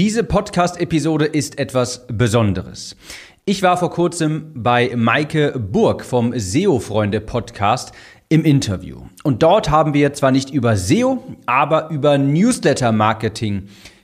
Diese Podcast-Episode ist etwas Besonderes. Ich war vor kurzem bei Maike Burg vom SEO-Freunde-Podcast im Interview. Und dort haben wir zwar nicht über SEO, aber über Newsletter-Marketing gesprochen.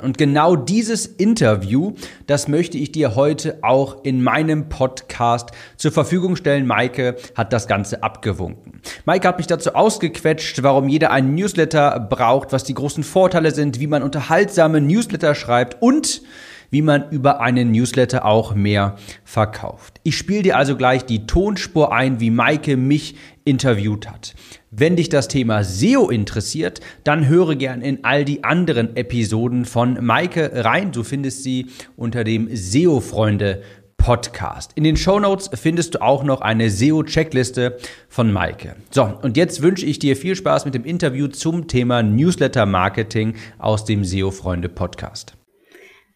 Und genau dieses Interview, das möchte ich dir heute auch in meinem Podcast zur Verfügung stellen. Maike hat das Ganze abgewunken. Maike hat mich dazu ausgequetscht, warum jeder einen Newsletter braucht, was die großen Vorteile sind, wie man unterhaltsame Newsletter schreibt und wie man über einen Newsletter auch mehr verkauft. Ich spiele dir also gleich die Tonspur ein, wie Maike mich interviewt hat. Wenn dich das Thema SEO interessiert, dann höre gern in all die anderen Episoden von Maike rein. Du findest sie unter dem SEO-Freunde Podcast. In den Show Notes findest du auch noch eine SEO-Checkliste von Maike. So, und jetzt wünsche ich dir viel Spaß mit dem Interview zum Thema Newsletter Marketing aus dem SEO-Freunde Podcast.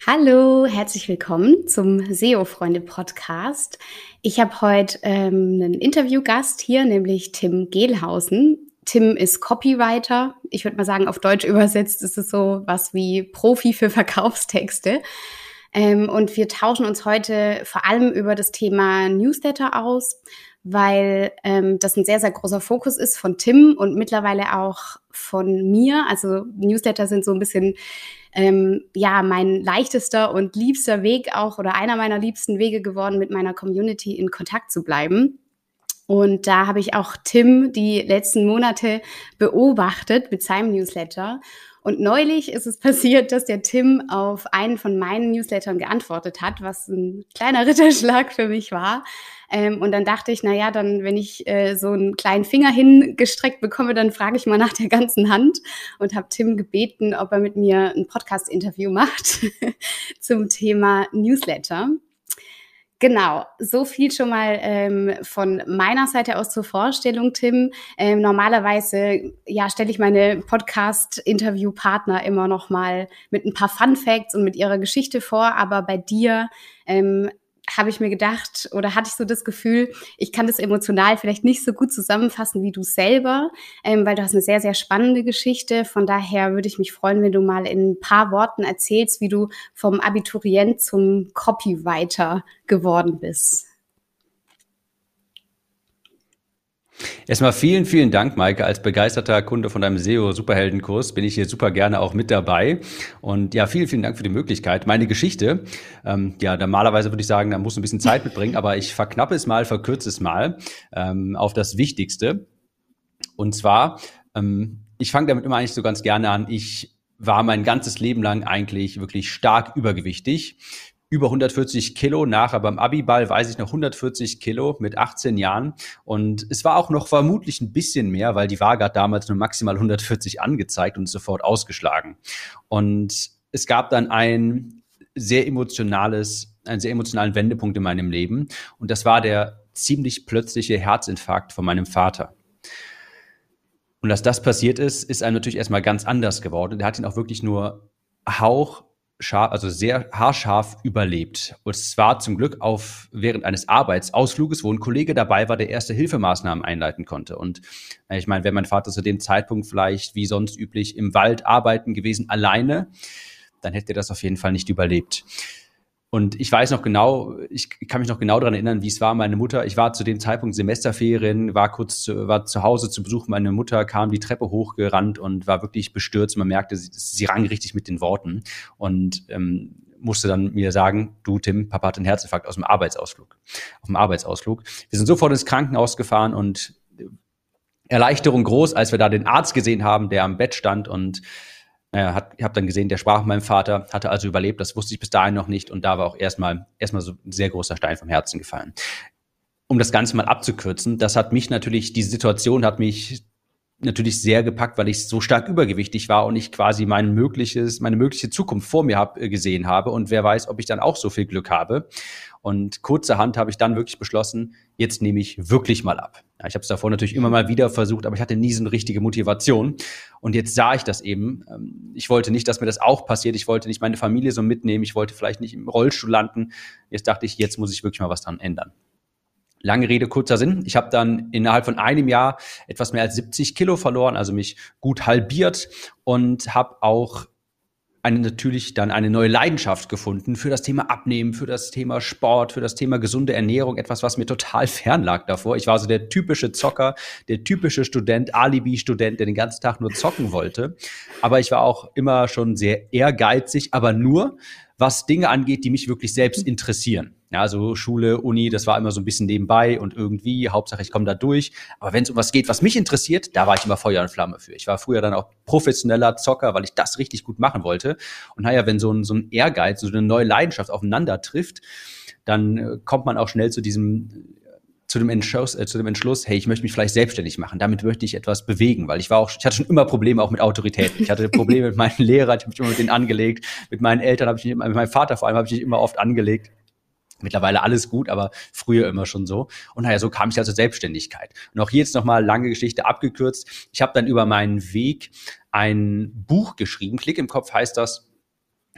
Hallo, herzlich willkommen zum SEO-Freunde-Podcast. Ich habe heute ähm, einen Interviewgast hier, nämlich Tim Gehlhausen. Tim ist Copywriter. Ich würde mal sagen, auf Deutsch übersetzt ist es so was wie Profi für Verkaufstexte. Ähm, und wir tauschen uns heute vor allem über das Thema Newsletter aus, weil ähm, das ein sehr, sehr großer Fokus ist von Tim und mittlerweile auch von mir. Also Newsletter sind so ein bisschen ähm, ja mein leichtester und liebster Weg auch oder einer meiner liebsten Wege geworden, mit meiner Community in Kontakt zu bleiben. Und da habe ich auch Tim die letzten Monate beobachtet mit seinem Newsletter. Und neulich ist es passiert, dass der Tim auf einen von meinen Newslettern geantwortet hat, was ein kleiner Ritterschlag für mich war. Ähm, und dann dachte ich, na ja, dann, wenn ich äh, so einen kleinen Finger hingestreckt bekomme, dann frage ich mal nach der ganzen Hand und habe Tim gebeten, ob er mit mir ein Podcast-Interview macht zum Thema Newsletter. Genau, so viel schon mal ähm, von meiner Seite aus zur Vorstellung, Tim. Ähm, normalerweise ja stelle ich meine Podcast-Interview-Partner immer noch mal mit ein paar Fun Facts und mit ihrer Geschichte vor, aber bei dir ähm, habe ich mir gedacht oder hatte ich so das Gefühl, ich kann das emotional vielleicht nicht so gut zusammenfassen wie du selber, ähm, weil du hast eine sehr, sehr spannende Geschichte. Von daher würde ich mich freuen, wenn du mal in ein paar Worten erzählst, wie du vom Abiturient zum Copywriter geworden bist. Erstmal vielen, vielen Dank, Maike. Als begeisterter Kunde von deinem SEO-Superheldenkurs bin ich hier super gerne auch mit dabei. Und ja, vielen, vielen Dank für die Möglichkeit. Meine Geschichte, ähm, ja, normalerweise würde ich sagen, da muss ein bisschen Zeit mitbringen, aber ich verknappe es mal, verkürze es mal ähm, auf das Wichtigste. Und zwar, ähm, ich fange damit immer eigentlich so ganz gerne an. Ich war mein ganzes Leben lang eigentlich wirklich stark übergewichtig über 140 Kilo, nachher beim Abiball weiß ich noch 140 Kilo mit 18 Jahren. Und es war auch noch vermutlich ein bisschen mehr, weil die Waage hat damals nur maximal 140 angezeigt und sofort ausgeschlagen. Und es gab dann ein sehr emotionales, einen sehr emotionalen Wendepunkt in meinem Leben. Und das war der ziemlich plötzliche Herzinfarkt von meinem Vater. Und dass das passiert ist, ist einem natürlich erstmal ganz anders geworden. Der hat ihn auch wirklich nur Hauch scharf, also sehr haarscharf überlebt. Und zwar zum Glück auf während eines Arbeitsausfluges, wo ein Kollege dabei war, der erste Hilfemaßnahmen einleiten konnte. Und äh, ich meine, wenn mein Vater zu dem Zeitpunkt vielleicht wie sonst üblich im Wald arbeiten gewesen, alleine, dann hätte er das auf jeden Fall nicht überlebt. Und ich weiß noch genau, ich kann mich noch genau daran erinnern, wie es war. Meine Mutter, ich war zu dem Zeitpunkt Semesterferien, war kurz zu, war zu Hause zu Besuch. Meine Mutter kam die Treppe hochgerannt und war wirklich bestürzt. Man merkte, sie, sie rang richtig mit den Worten und ähm, musste dann mir sagen, du Tim, Papa hat einen Herzinfarkt aus dem Arbeitsausflug, auf dem Arbeitsausflug. Wir sind sofort ins Krankenhaus gefahren und Erleichterung groß, als wir da den Arzt gesehen haben, der am Bett stand und naja, hat, ich habe dann gesehen, der sprach mit meinem Vater, hatte also überlebt, das wusste ich bis dahin noch nicht und da war auch erstmal erstmal so ein sehr großer Stein vom Herzen gefallen. Um das Ganze mal abzukürzen, das hat mich natürlich, die Situation hat mich natürlich sehr gepackt, weil ich so stark übergewichtig war und ich quasi mein mögliches, meine mögliche Zukunft vor mir hab, äh, gesehen habe und wer weiß, ob ich dann auch so viel Glück habe. Und kurzerhand habe ich dann wirklich beschlossen, jetzt nehme ich wirklich mal ab. Ja, ich habe es davor natürlich immer mal wieder versucht, aber ich hatte nie so eine richtige Motivation. Und jetzt sah ich das eben. Ähm, ich wollte nicht, dass mir das auch passiert. Ich wollte nicht meine Familie so mitnehmen. Ich wollte vielleicht nicht im Rollstuhl landen. Jetzt dachte ich, jetzt muss ich wirklich mal was dran ändern. Lange Rede, kurzer Sinn. Ich habe dann innerhalb von einem Jahr etwas mehr als 70 Kilo verloren, also mich gut halbiert und habe auch eine, natürlich dann eine neue Leidenschaft gefunden für das Thema Abnehmen, für das Thema Sport, für das Thema gesunde Ernährung, etwas, was mir total fern lag davor. Ich war so der typische Zocker, der typische Student, Alibi-Student, der den ganzen Tag nur zocken wollte. Aber ich war auch immer schon sehr ehrgeizig, aber nur, was Dinge angeht, die mich wirklich selbst interessieren. Ja, also Schule, Uni, das war immer so ein bisschen nebenbei und irgendwie, Hauptsache ich komme da durch. Aber wenn es um was geht, was mich interessiert, da war ich immer Feuer und Flamme für. Ich war früher dann auch professioneller Zocker, weil ich das richtig gut machen wollte. Und naja, wenn so ein, so ein Ehrgeiz, so eine neue Leidenschaft aufeinander trifft, dann äh, kommt man auch schnell zu diesem zu dem Entschluss, äh, zu dem Entschluss, hey, ich möchte mich vielleicht selbstständig machen. Damit möchte ich etwas bewegen, weil ich war auch, ich hatte schon immer Probleme auch mit Autoritäten. Ich hatte Probleme mit meinen Lehrern, ich habe mich immer mit denen angelegt. Mit meinen Eltern habe ich mich, mit meinem Vater vor allem habe ich mich immer oft angelegt. Mittlerweile alles gut, aber früher immer schon so. Und naja, so kam ich also Selbstständigkeit. Und auch hier jetzt nochmal lange Geschichte abgekürzt. Ich habe dann über meinen Weg ein Buch geschrieben. Klick im Kopf heißt das.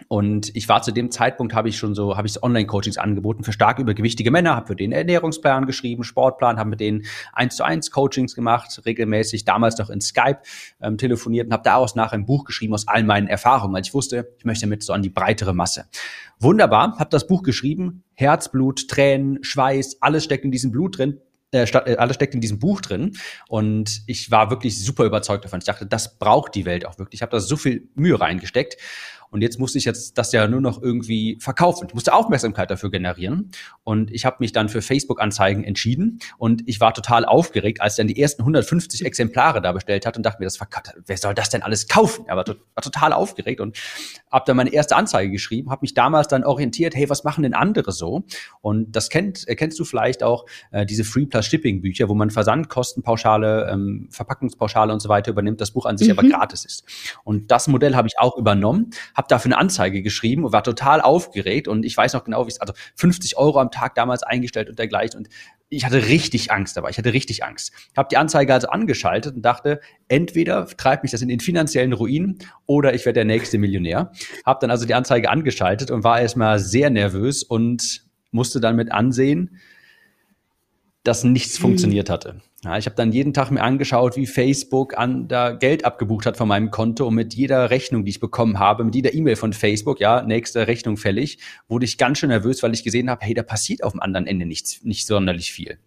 Und ich war zu dem Zeitpunkt, habe ich schon so, habe ich Online-Coachings angeboten für stark übergewichtige Männer, habe für den Ernährungsplan geschrieben, Sportplan, habe mit denen eins zu eins Coachings gemacht, regelmäßig, damals noch in Skype ähm, telefoniert und habe daraus nach ein Buch geschrieben aus all meinen Erfahrungen, weil ich wusste, ich möchte damit so an die breitere Masse. Wunderbar, habe das Buch geschrieben, Herzblut, Tränen, Schweiß, alles steckt in diesem Blut drin, äh, äh, alles steckt in diesem Buch drin. Und ich war wirklich super überzeugt davon. Ich dachte, das braucht die Welt auch wirklich. Ich habe da so viel Mühe reingesteckt. Und jetzt musste ich jetzt das ja nur noch irgendwie verkaufen. Ich musste Aufmerksamkeit dafür generieren. Und ich habe mich dann für Facebook-Anzeigen entschieden. Und ich war total aufgeregt, als dann die ersten 150 Exemplare da bestellt hat und dachte mir, das wer soll das denn alles kaufen? Er war, to war total aufgeregt und habe dann meine erste Anzeige geschrieben, habe mich damals dann orientiert, hey, was machen denn andere so? Und das kennt, kennst du vielleicht auch äh, diese Free Plus Shipping Bücher, wo man Versandkostenpauschale, ähm, Verpackungspauschale und so weiter übernimmt, das Buch an sich mhm. aber gratis ist. Und das Modell habe ich auch übernommen, habe dafür eine Anzeige geschrieben und war total aufgeregt und ich weiß noch genau, wie es, also 50 Euro am Tag damals eingestellt und dergleichen und ich hatte richtig Angst dabei, ich hatte richtig Angst. Habe die Anzeige also angeschaltet und dachte, entweder treibt mich das in den finanziellen Ruin oder ich werde der nächste Millionär. Habe dann also die Anzeige angeschaltet und war erstmal sehr nervös und musste dann mit ansehen, dass nichts mhm. funktioniert hatte. Ja, ich habe dann jeden Tag mir angeschaut, wie Facebook an da Geld abgebucht hat von meinem Konto und mit jeder Rechnung, die ich bekommen habe, mit jeder E-Mail von Facebook, ja, nächste Rechnung fällig, wurde ich ganz schön nervös, weil ich gesehen habe, hey, da passiert auf dem anderen Ende nichts, nicht sonderlich viel.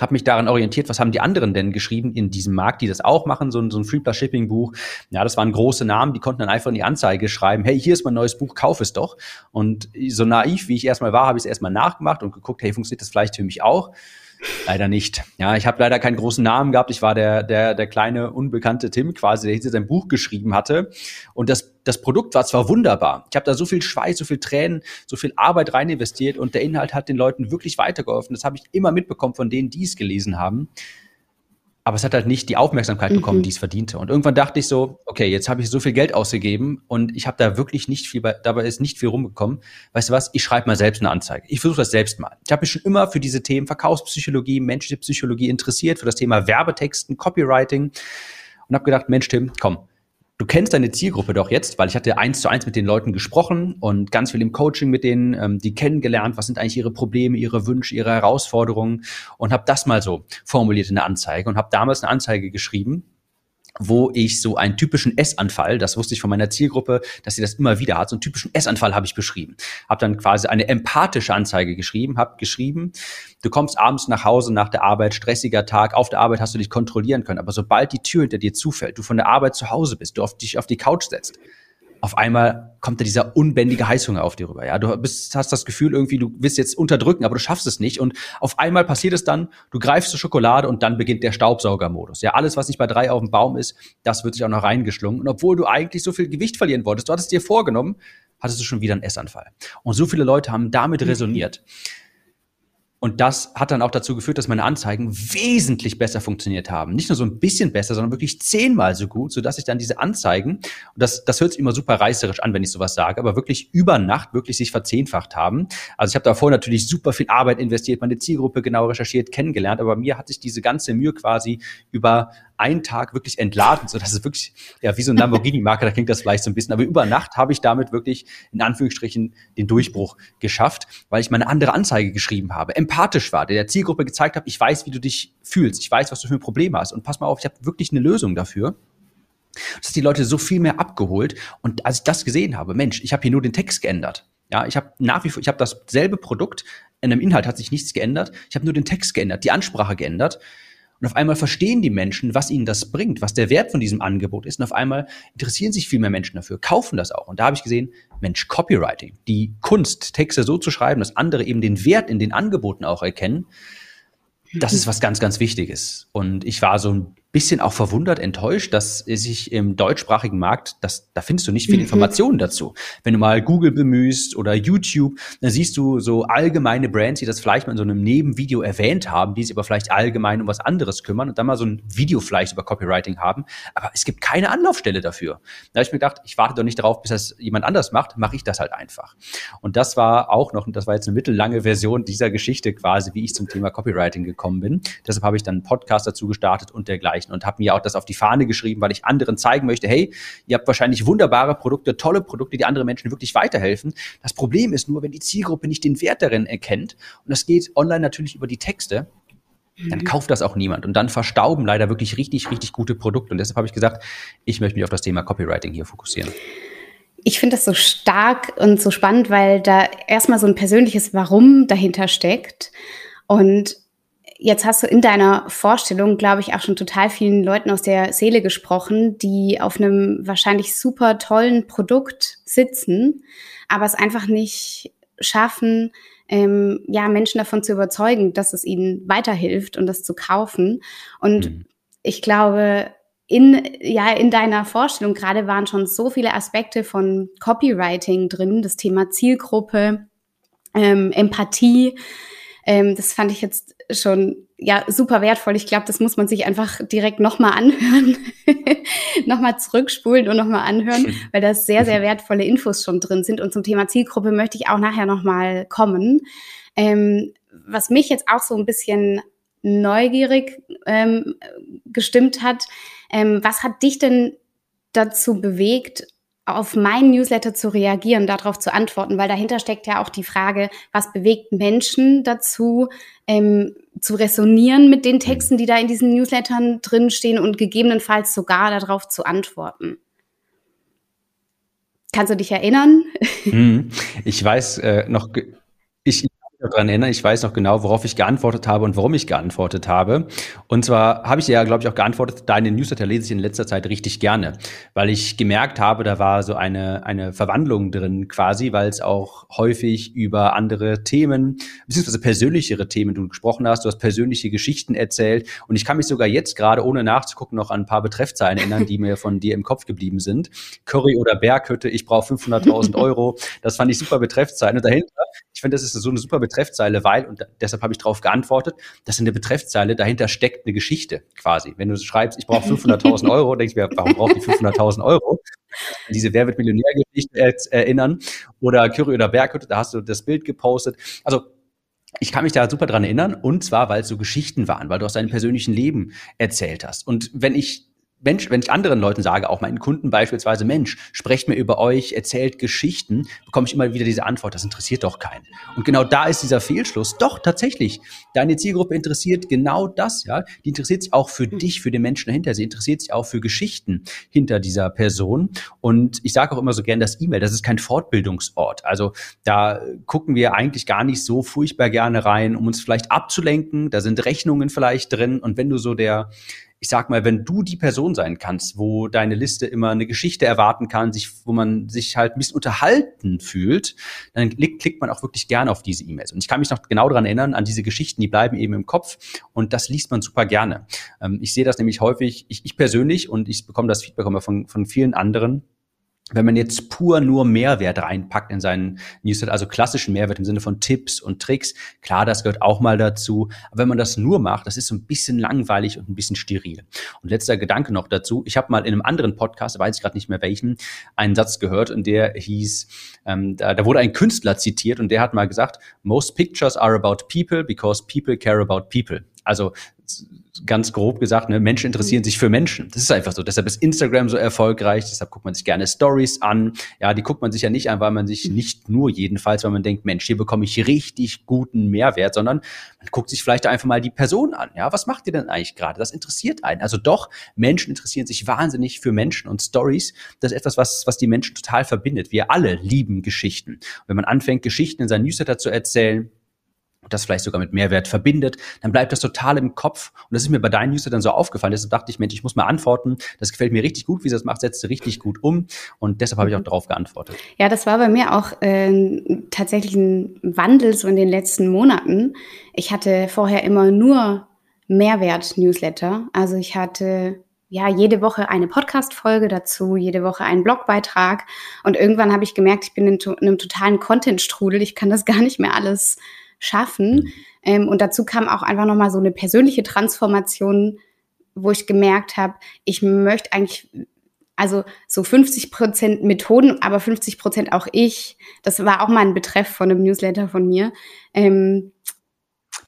Habe mich daran orientiert, was haben die anderen denn geschrieben in diesem Markt, die das auch machen, so ein, so ein Free Plus Shipping Buch. Ja, das waren große Namen, die konnten dann einfach in die Anzeige schreiben, hey, hier ist mein neues Buch, kauf es doch. Und so naiv, wie ich erstmal war, habe ich es erstmal nachgemacht und geguckt, hey, funktioniert das vielleicht für mich auch? Leider nicht. Ja, ich habe leider keinen großen Namen gehabt. Ich war der, der, der kleine, unbekannte Tim quasi, der hinter sein Buch geschrieben hatte. Und das, das Produkt war zwar wunderbar. Ich habe da so viel Schweiß, so viel Tränen, so viel Arbeit rein investiert und der Inhalt hat den Leuten wirklich weitergeholfen. Das habe ich immer mitbekommen von denen, die es gelesen haben aber es hat halt nicht die Aufmerksamkeit bekommen, mhm. die es verdiente. Und irgendwann dachte ich so, okay, jetzt habe ich so viel Geld ausgegeben und ich habe da wirklich nicht viel, bei, dabei ist nicht viel rumgekommen. Weißt du was? Ich schreibe mal selbst eine Anzeige. Ich versuche das selbst mal. Ich habe mich schon immer für diese Themen Verkaufspsychologie, menschliche Psychologie interessiert, für das Thema Werbetexten, Copywriting und habe gedacht, Mensch, Tim, komm, Du kennst deine Zielgruppe doch jetzt, weil ich hatte eins zu eins mit den Leuten gesprochen und ganz viel im Coaching mit denen, ähm, die kennengelernt, was sind eigentlich ihre Probleme, ihre Wünsche, ihre Herausforderungen und habe das mal so formuliert in der Anzeige und habe damals eine Anzeige geschrieben wo ich so einen typischen Essanfall, das wusste ich von meiner Zielgruppe, dass sie das immer wieder hat, so einen typischen Essanfall habe ich beschrieben. Habe dann quasi eine empathische Anzeige geschrieben, habe geschrieben, du kommst abends nach Hause nach der Arbeit, stressiger Tag, auf der Arbeit hast du dich kontrollieren können, aber sobald die Tür hinter dir zufällt, du von der Arbeit zu Hause bist, du auf dich auf die Couch setzt, auf einmal kommt da dieser unbändige Heißhunger auf dir rüber. Ja, du bist, hast das Gefühl irgendwie, du willst jetzt unterdrücken, aber du schaffst es nicht. Und auf einmal passiert es dann, du greifst zur Schokolade und dann beginnt der Staubsaugermodus. Ja, alles, was nicht bei drei auf dem Baum ist, das wird sich auch noch reingeschlungen. Und obwohl du eigentlich so viel Gewicht verlieren wolltest, du hattest dir vorgenommen, hattest du schon wieder einen Essanfall. Und so viele Leute haben damit mhm. Und das hat dann auch dazu geführt, dass meine Anzeigen wesentlich besser funktioniert haben. Nicht nur so ein bisschen besser, sondern wirklich zehnmal so gut, sodass ich dann diese Anzeigen, und das, das hört sich immer super reißerisch an, wenn ich sowas sage, aber wirklich über Nacht wirklich sich verzehnfacht haben. Also ich habe davor natürlich super viel Arbeit investiert, meine Zielgruppe genau recherchiert, kennengelernt, aber mir hat sich diese ganze Mühe quasi über einen Tag wirklich entladen, so dass es wirklich, ja, wie so ein Lamborghini-Marke, da klingt das vielleicht so ein bisschen, aber über Nacht habe ich damit wirklich in Anführungsstrichen den Durchbruch geschafft, weil ich meine andere Anzeige geschrieben habe, empathisch war, der der Zielgruppe gezeigt habe, ich weiß, wie du dich fühlst, ich weiß, was du für ein Problem hast und pass mal auf, ich habe wirklich eine Lösung dafür. Das hat die Leute so viel mehr abgeholt. Und als ich das gesehen habe, Mensch, ich habe hier nur den Text geändert. Ja, ich habe nach wie vor, ich habe dasselbe Produkt, in dem Inhalt hat sich nichts geändert. Ich habe nur den Text geändert, die Ansprache geändert. Und auf einmal verstehen die Menschen, was ihnen das bringt, was der Wert von diesem Angebot ist. Und auf einmal interessieren sich viel mehr Menschen dafür, kaufen das auch. Und da habe ich gesehen, Mensch, Copywriting, die Kunst, Texte so zu schreiben, dass andere eben den Wert in den Angeboten auch erkennen, das ist was ganz, ganz Wichtiges. Und ich war so ein bisschen auch verwundert, enttäuscht, dass sich im deutschsprachigen Markt, das, da findest du nicht viele mhm. Informationen dazu. Wenn du mal Google bemühst oder YouTube, dann siehst du so allgemeine Brands, die das vielleicht mal in so einem Nebenvideo erwähnt haben, die sich aber vielleicht allgemein um was anderes kümmern und dann mal so ein Video vielleicht über Copywriting haben. Aber es gibt keine Anlaufstelle dafür. Da habe ich mir gedacht, ich warte doch nicht darauf, bis das jemand anders macht, mache ich das halt einfach. Und das war auch noch, das war jetzt eine mittellange Version dieser Geschichte quasi, wie ich zum Thema Copywriting gekommen bin. Deshalb habe ich dann einen Podcast dazu gestartet und dergleichen erreichen und habe mir auch das auf die Fahne geschrieben, weil ich anderen zeigen möchte, hey, ihr habt wahrscheinlich wunderbare Produkte, tolle Produkte, die andere Menschen wirklich weiterhelfen. Das Problem ist nur, wenn die Zielgruppe nicht den Wert darin erkennt, und das geht online natürlich über die Texte, dann mhm. kauft das auch niemand. Und dann verstauben leider wirklich richtig, richtig gute Produkte. Und deshalb habe ich gesagt, ich möchte mich auf das Thema Copywriting hier fokussieren. Ich finde das so stark und so spannend, weil da erstmal so ein persönliches Warum dahinter steckt. Und jetzt hast du in deiner Vorstellung, glaube ich, auch schon total vielen Leuten aus der Seele gesprochen, die auf einem wahrscheinlich super tollen Produkt sitzen, aber es einfach nicht schaffen, ähm, ja, Menschen davon zu überzeugen, dass es ihnen weiterhilft und das zu kaufen. Und mhm. ich glaube, in, ja, in deiner Vorstellung gerade waren schon so viele Aspekte von Copywriting drin, das Thema Zielgruppe, ähm, Empathie. Ähm, das fand ich jetzt schon ja super wertvoll. Ich glaube, das muss man sich einfach direkt nochmal anhören, nochmal zurückspulen und nochmal anhören, weil da sehr, sehr wertvolle Infos schon drin sind. Und zum Thema Zielgruppe möchte ich auch nachher nochmal kommen. Ähm, was mich jetzt auch so ein bisschen neugierig ähm, gestimmt hat, ähm, was hat dich denn dazu bewegt, auf meinen Newsletter zu reagieren, darauf zu antworten, weil dahinter steckt ja auch die Frage, was bewegt Menschen dazu, ähm, zu resonieren mit den Texten, die da in diesen Newslettern drinstehen und gegebenenfalls sogar darauf zu antworten. Kannst du dich erinnern? Hm, ich weiß äh, noch, daran erinnern, ich weiß noch genau, worauf ich geantwortet habe und warum ich geantwortet habe. Und zwar habe ich ja, glaube ich, auch geantwortet, deine Newsletter lese ich in letzter Zeit richtig gerne, weil ich gemerkt habe, da war so eine, eine Verwandlung drin quasi, weil es auch häufig über andere Themen, beziehungsweise persönlichere Themen du gesprochen hast, du hast persönliche Geschichten erzählt und ich kann mich sogar jetzt gerade, ohne nachzugucken, noch an ein paar Betreffzeilen erinnern, die mir von dir im Kopf geblieben sind. Curry oder Berghütte, ich brauche 500.000 Euro, das fand ich super Betreffzeilen und dahinter, ich finde, das ist so eine super Betreffzeile, weil, und deshalb habe ich darauf geantwortet, dass in der Betreffzeile dahinter steckt eine Geschichte quasi. Wenn du schreibst, ich brauche 500.000 Euro, denkst du mir, warum braucht die 500.000 Euro? Diese Wer wird Millionär-Geschichte erinnern. Oder Curry oder Berghütte, da hast du das Bild gepostet. Also ich kann mich da super dran erinnern, und zwar, weil es so Geschichten waren, weil du aus deinem persönlichen Leben erzählt hast. Und wenn ich Mensch, wenn ich anderen Leuten sage, auch meinen Kunden beispielsweise, Mensch, sprecht mir über euch, erzählt Geschichten, bekomme ich immer wieder diese Antwort, das interessiert doch keinen. Und genau da ist dieser Fehlschluss. Doch, tatsächlich. Deine Zielgruppe interessiert genau das, ja. Die interessiert sich auch für hm. dich, für den Menschen dahinter. Sie interessiert sich auch für Geschichten hinter dieser Person. Und ich sage auch immer so gern, das E-Mail, das ist kein Fortbildungsort. Also da gucken wir eigentlich gar nicht so furchtbar gerne rein, um uns vielleicht abzulenken. Da sind Rechnungen vielleicht drin. Und wenn du so der, ich sag mal, wenn du die Person sein kannst, wo deine Liste immer eine Geschichte erwarten kann, sich, wo man sich halt ein bisschen unterhalten fühlt, dann klickt man auch wirklich gerne auf diese E-Mails. Und ich kann mich noch genau daran erinnern, an diese Geschichten, die bleiben eben im Kopf und das liest man super gerne. Ähm, ich sehe das nämlich häufig, ich, ich persönlich und ich bekomme das Feedback immer von, von vielen anderen, wenn man jetzt pur nur Mehrwert reinpackt in seinen Newsletter, also klassischen Mehrwert im Sinne von Tipps und Tricks, klar, das gehört auch mal dazu. Aber wenn man das nur macht, das ist so ein bisschen langweilig und ein bisschen steril. Und letzter Gedanke noch dazu. Ich habe mal in einem anderen Podcast, weiß ich gerade nicht mehr welchen, einen Satz gehört und der hieß, ähm, da, da wurde ein Künstler zitiert und der hat mal gesagt, most pictures are about people because people care about people. Also ganz grob gesagt, ne, Menschen interessieren mhm. sich für Menschen. Das ist einfach so. Deshalb ist Instagram so erfolgreich. Deshalb guckt man sich gerne Stories an. Ja, die guckt man sich ja nicht an, weil man sich mhm. nicht nur jedenfalls, weil man denkt, Mensch, hier bekomme ich richtig guten Mehrwert, sondern man guckt sich vielleicht einfach mal die Person an. Ja, was macht ihr denn eigentlich gerade? Das interessiert einen. Also doch, Menschen interessieren sich wahnsinnig für Menschen und Stories. Das ist etwas, was, was die Menschen total verbindet. Wir alle lieben Geschichten. Und wenn man anfängt, Geschichten in seinen Newsletter zu erzählen, das vielleicht sogar mit Mehrwert verbindet, dann bleibt das total im Kopf. Und das ist mir bei deinen Newsletter dann so aufgefallen. Deshalb dachte ich, Mensch, ich muss mal antworten. Das gefällt mir richtig gut, wie sie das macht, setzt sie richtig gut um. Und deshalb habe ich auch darauf geantwortet. Ja, das war bei mir auch äh, tatsächlich ein Wandel so in den letzten Monaten. Ich hatte vorher immer nur Mehrwert-Newsletter. Also ich hatte ja, jede Woche eine Podcast-Folge dazu, jede Woche einen Blogbeitrag. Und irgendwann habe ich gemerkt, ich bin in, in einem totalen Content-Strudel. Ich kann das gar nicht mehr alles schaffen. Mhm. Ähm, und dazu kam auch einfach nochmal so eine persönliche Transformation, wo ich gemerkt habe, ich möchte eigentlich, also so 50 Prozent Methoden, aber 50 Prozent auch ich. Das war auch mal ein Betreff von einem Newsletter von mir. Ähm,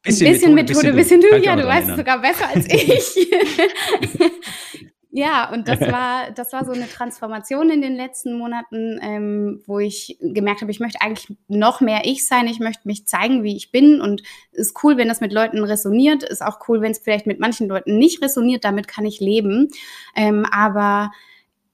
Bisschen, ein bisschen Methode, Methode bisschen, bisschen du. Ja, du weißt es sogar besser als ich. Ja, und das war, das war so eine Transformation in den letzten Monaten, ähm, wo ich gemerkt habe, ich möchte eigentlich noch mehr ich sein. Ich möchte mich zeigen, wie ich bin. Und ist cool, wenn das mit Leuten resoniert. Ist auch cool, wenn es vielleicht mit manchen Leuten nicht resoniert. Damit kann ich leben. Ähm, aber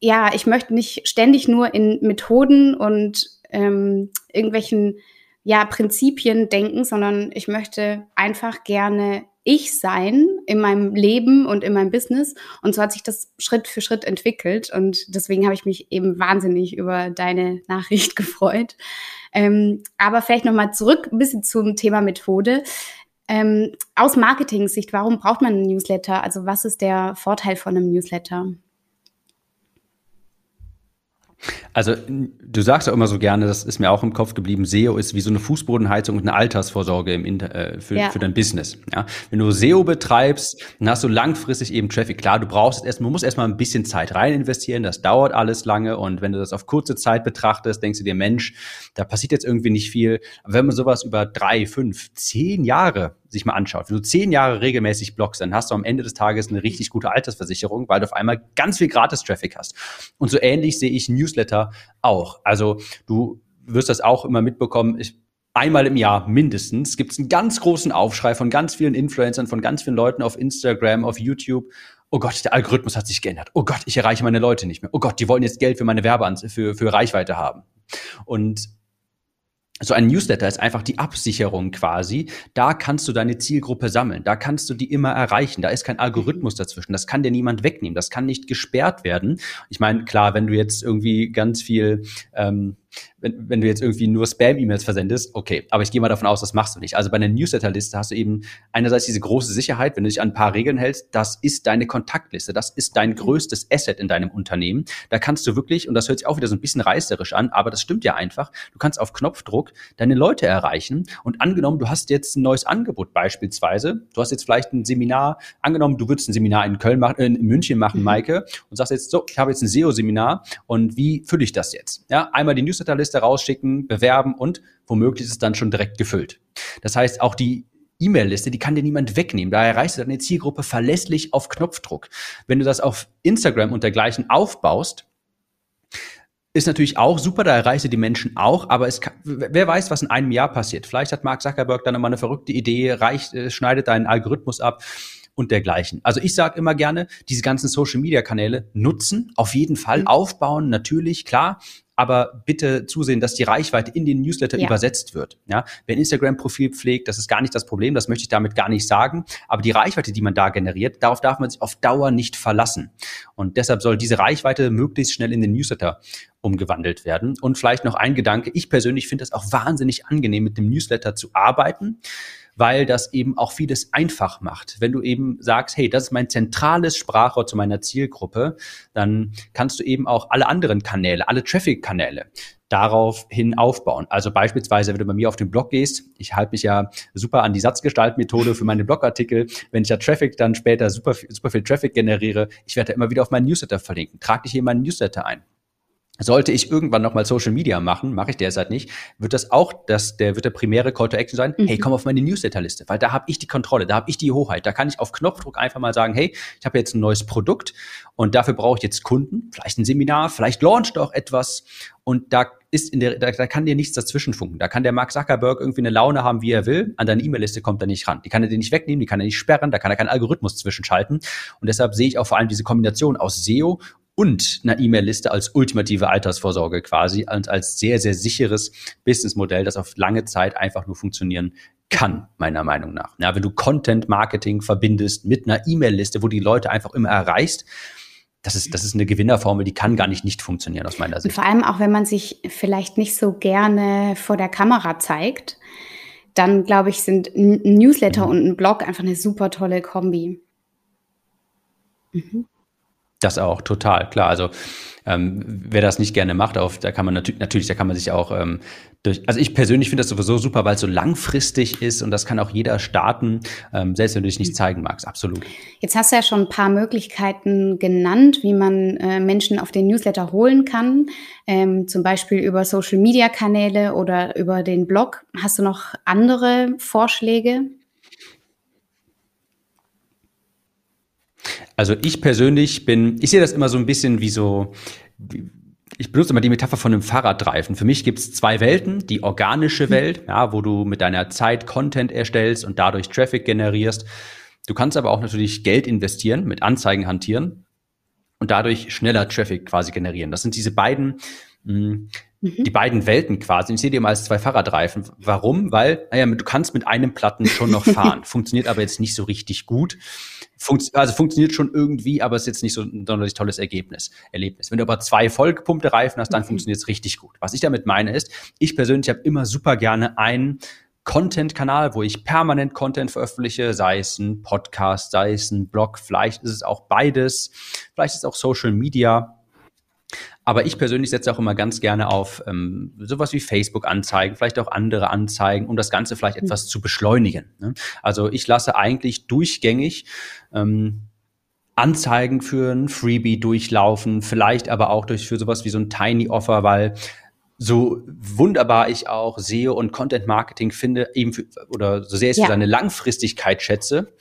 ja, ich möchte nicht ständig nur in Methoden und ähm, irgendwelchen ja, Prinzipien denken, sondern ich möchte einfach gerne ich sein in meinem Leben und in meinem Business. Und so hat sich das Schritt für Schritt entwickelt. Und deswegen habe ich mich eben wahnsinnig über deine Nachricht gefreut. Ähm, aber vielleicht nochmal zurück ein bisschen zum Thema Methode. Ähm, aus Marketing-Sicht, warum braucht man einen Newsletter? Also was ist der Vorteil von einem Newsletter? Also du sagst ja immer so gerne, das ist mir auch im Kopf geblieben, SEO ist wie so eine Fußbodenheizung und eine Altersvorsorge im Inter äh, für, ja. für dein Business. Ja? Wenn du SEO betreibst, dann hast du langfristig eben Traffic. Klar, du brauchst erst, man muss erstmal ein bisschen Zeit rein investieren, das dauert alles lange und wenn du das auf kurze Zeit betrachtest, denkst du dir, Mensch, da passiert jetzt irgendwie nicht viel. Aber wenn man sowas über drei, fünf, zehn Jahre sich mal anschaut, wenn du zehn Jahre regelmäßig blockst, dann hast du am Ende des Tages eine richtig gute Altersversicherung, weil du auf einmal ganz viel Gratis-Traffic hast. Und so ähnlich sehe ich Newsletter auch. Also du wirst das auch immer mitbekommen. Ich, einmal im Jahr mindestens gibt es einen ganz großen Aufschrei von ganz vielen Influencern, von ganz vielen Leuten auf Instagram, auf YouTube. Oh Gott, der Algorithmus hat sich geändert. Oh Gott, ich erreiche meine Leute nicht mehr. Oh Gott, die wollen jetzt Geld für meine Werbeanz für, für Reichweite haben. Und so ein Newsletter ist einfach die Absicherung quasi. Da kannst du deine Zielgruppe sammeln. Da kannst du die immer erreichen. Da ist kein Algorithmus dazwischen. Das kann dir niemand wegnehmen. Das kann nicht gesperrt werden. Ich meine, klar, wenn du jetzt irgendwie ganz viel ähm, wenn, wenn du jetzt irgendwie nur Spam-E-Mails versendest, okay, aber ich gehe mal davon aus, das machst du nicht. Also bei einer Newsletter-Liste hast du eben einerseits diese große Sicherheit, wenn du dich an ein paar Regeln hältst, das ist deine Kontaktliste, das ist dein größtes Asset in deinem Unternehmen. Da kannst du wirklich, und das hört sich auch wieder so ein bisschen reißerisch an, aber das stimmt ja einfach, du kannst auf Knopfdruck deine Leute erreichen und angenommen, du hast jetzt ein neues Angebot beispielsweise, du hast jetzt vielleicht ein Seminar, angenommen, du würdest ein Seminar in Köln machen, äh, in München machen, mhm. Maike, und sagst jetzt, so, ich habe jetzt ein SEO-Seminar und wie fülle ich das jetzt? Ja, einmal die Newsletter-Liste Liste rausschicken, bewerben und womöglich ist es dann schon direkt gefüllt. Das heißt, auch die E-Mail-Liste, die kann dir niemand wegnehmen. Da erreichst du deine Zielgruppe verlässlich auf Knopfdruck. Wenn du das auf Instagram und dergleichen aufbaust, ist natürlich auch super, da erreichst du die Menschen auch, aber es kann, wer weiß, was in einem Jahr passiert. Vielleicht hat Mark Zuckerberg dann immer eine verrückte Idee, reicht, äh, schneidet deinen Algorithmus ab und dergleichen. Also ich sage immer gerne, diese ganzen Social-Media-Kanäle nutzen, auf jeden Fall mhm. aufbauen, natürlich, klar, aber bitte zusehen, dass die Reichweite in den Newsletter ja. übersetzt wird. Ja, wer ein Instagram-Profil pflegt, das ist gar nicht das Problem, das möchte ich damit gar nicht sagen. Aber die Reichweite, die man da generiert, darauf darf man sich auf Dauer nicht verlassen. Und deshalb soll diese Reichweite möglichst schnell in den Newsletter umgewandelt werden. Und vielleicht noch ein Gedanke. Ich persönlich finde es auch wahnsinnig angenehm, mit dem Newsletter zu arbeiten weil das eben auch vieles einfach macht. Wenn du eben sagst, hey, das ist mein zentrales Sprachrohr zu meiner Zielgruppe, dann kannst du eben auch alle anderen Kanäle, alle Traffic-Kanäle daraufhin aufbauen. Also beispielsweise, wenn du bei mir auf den Blog gehst, ich halte mich ja super an die Satzgestaltmethode für meine Blogartikel. Wenn ich ja Traffic dann später super, super viel Traffic generiere, ich werde immer wieder auf meinen Newsletter verlinken. Trag dich hier in meinen Newsletter ein. Sollte ich irgendwann nochmal Social Media machen, mache ich derzeit nicht, wird das auch, das, der wird der primäre Call to Action sein, mhm. hey, komm auf meine Newsletterliste, weil da habe ich die Kontrolle, da habe ich die Hoheit, da kann ich auf Knopfdruck einfach mal sagen, hey, ich habe jetzt ein neues Produkt und dafür brauche ich jetzt Kunden, vielleicht ein Seminar, vielleicht launcht auch etwas und da ist in der, da, da kann dir nichts dazwischen funken. Da kann der Mark Zuckerberg irgendwie eine Laune haben, wie er will. An deine E-Mail-Liste kommt er nicht ran. Die kann er dir nicht wegnehmen, die kann er nicht sperren, da kann er keinen Algorithmus zwischenschalten. Und deshalb sehe ich auch vor allem diese Kombination aus SEO und einer E-Mail-Liste als ultimative Altersvorsorge quasi und als sehr, sehr sicheres Businessmodell, das auf lange Zeit einfach nur funktionieren kann, meiner Meinung nach. Ja, wenn du Content-Marketing verbindest mit einer E-Mail-Liste, wo die Leute einfach immer erreichst, das ist, das ist eine Gewinnerformel, die kann gar nicht nicht funktionieren aus meiner Sicht. Und vor allem auch, wenn man sich vielleicht nicht so gerne vor der Kamera zeigt, dann glaube ich, sind ein Newsletter mhm. und ein Blog einfach eine super tolle Kombi. Mhm. Das auch, total, klar. Also ähm, wer das nicht gerne macht, auf, da kann man natürlich, natürlich, da kann man sich auch ähm, durch, also ich persönlich finde das sowieso super, weil es so langfristig ist und das kann auch jeder starten, ähm, selbst wenn du dich nicht zeigen magst, absolut. Jetzt hast du ja schon ein paar Möglichkeiten genannt, wie man äh, Menschen auf den Newsletter holen kann, ähm, zum Beispiel über Social-Media-Kanäle oder über den Blog. Hast du noch andere Vorschläge? Also ich persönlich bin, ich sehe das immer so ein bisschen wie so, ich benutze immer die Metapher von einem Fahrradreifen. Für mich gibt es zwei Welten. Die organische Welt, ja, wo du mit deiner Zeit Content erstellst und dadurch Traffic generierst. Du kannst aber auch natürlich Geld investieren, mit Anzeigen hantieren und dadurch schneller Traffic quasi generieren. Das sind diese beiden mh, hm. Die beiden Welten quasi. Ich sehe die mal als zwei Fahrradreifen. Warum? Weil, naja, du kannst mit einem Platten schon noch fahren. funktioniert aber jetzt nicht so richtig gut. Funkt, also funktioniert schon irgendwie, aber ist jetzt nicht so ein sonderlich tolles Ergebnis, Erlebnis. Wenn du aber zwei vollgepumpte Reifen hast, dann mhm. funktioniert es richtig gut. Was ich damit meine ist, ich persönlich habe immer super gerne einen Content-Kanal, wo ich permanent Content veröffentliche, sei es ein Podcast, sei es ein Blog, vielleicht ist es auch beides, vielleicht ist es auch Social Media. Aber ich persönlich setze auch immer ganz gerne auf ähm, sowas wie Facebook-Anzeigen, vielleicht auch andere Anzeigen, um das Ganze vielleicht mhm. etwas zu beschleunigen. Ne? Also ich lasse eigentlich durchgängig ähm, Anzeigen für ein Freebie durchlaufen, vielleicht aber auch durch für sowas wie so ein Tiny Offer, weil so wunderbar ich auch SEO und Content Marketing finde, eben für, oder so sehr ich ja. seine Langfristigkeit schätze,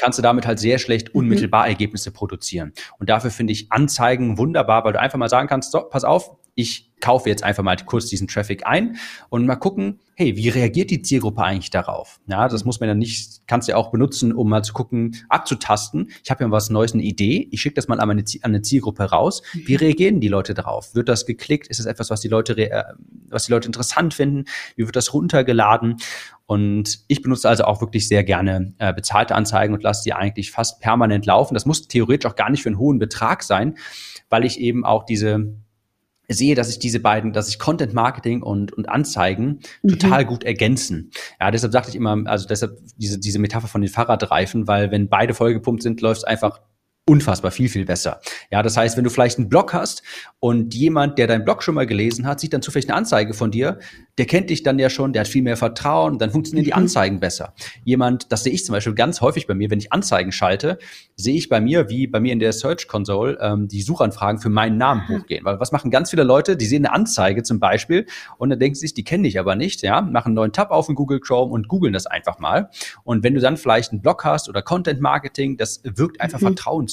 kannst du damit halt sehr schlecht mhm. unmittelbar Ergebnisse produzieren. Und dafür finde ich Anzeigen wunderbar, weil du einfach mal sagen kannst, so, pass auf, ich kaufe jetzt einfach mal kurz diesen Traffic ein und mal gucken, hey, wie reagiert die Zielgruppe eigentlich darauf? Ja, das muss man ja nicht, kannst du ja auch benutzen, um mal zu gucken, abzutasten. Ich habe ja was Neues, eine Idee. Ich schicke das mal an eine, an eine Zielgruppe raus. Wie mhm. reagieren die Leute darauf? Wird das geklickt? Ist das etwas, was die Leute, äh, was die Leute interessant finden? Wie wird das runtergeladen? Und ich benutze also auch wirklich sehr gerne äh, bezahlte Anzeigen und lasse die eigentlich fast permanent laufen. Das muss theoretisch auch gar nicht für einen hohen Betrag sein, weil ich eben auch diese sehe, dass ich diese beiden, dass sich Content Marketing und, und Anzeigen mhm. total gut ergänzen. Ja, deshalb sagte ich immer, also deshalb diese, diese Metapher von den Fahrradreifen, weil wenn beide vollgepumpt sind, läuft es einfach unfassbar viel, viel besser. Ja, das heißt, wenn du vielleicht einen Blog hast und jemand, der deinen Blog schon mal gelesen hat, sieht dann zufällig eine Anzeige von dir, der kennt dich dann ja schon, der hat viel mehr Vertrauen, dann funktionieren die mhm. Anzeigen besser. Jemand, das sehe ich zum Beispiel ganz häufig bei mir, wenn ich Anzeigen schalte, sehe ich bei mir, wie bei mir in der Search Console, ähm, die Suchanfragen für meinen Namen hochgehen. Weil was machen ganz viele Leute? Die sehen eine Anzeige zum Beispiel und dann denken sie sich, die kenne ich aber nicht, ja, machen einen neuen Tab auf in Google Chrome und googeln das einfach mal. Und wenn du dann vielleicht einen Blog hast oder Content Marketing, das wirkt einfach mhm.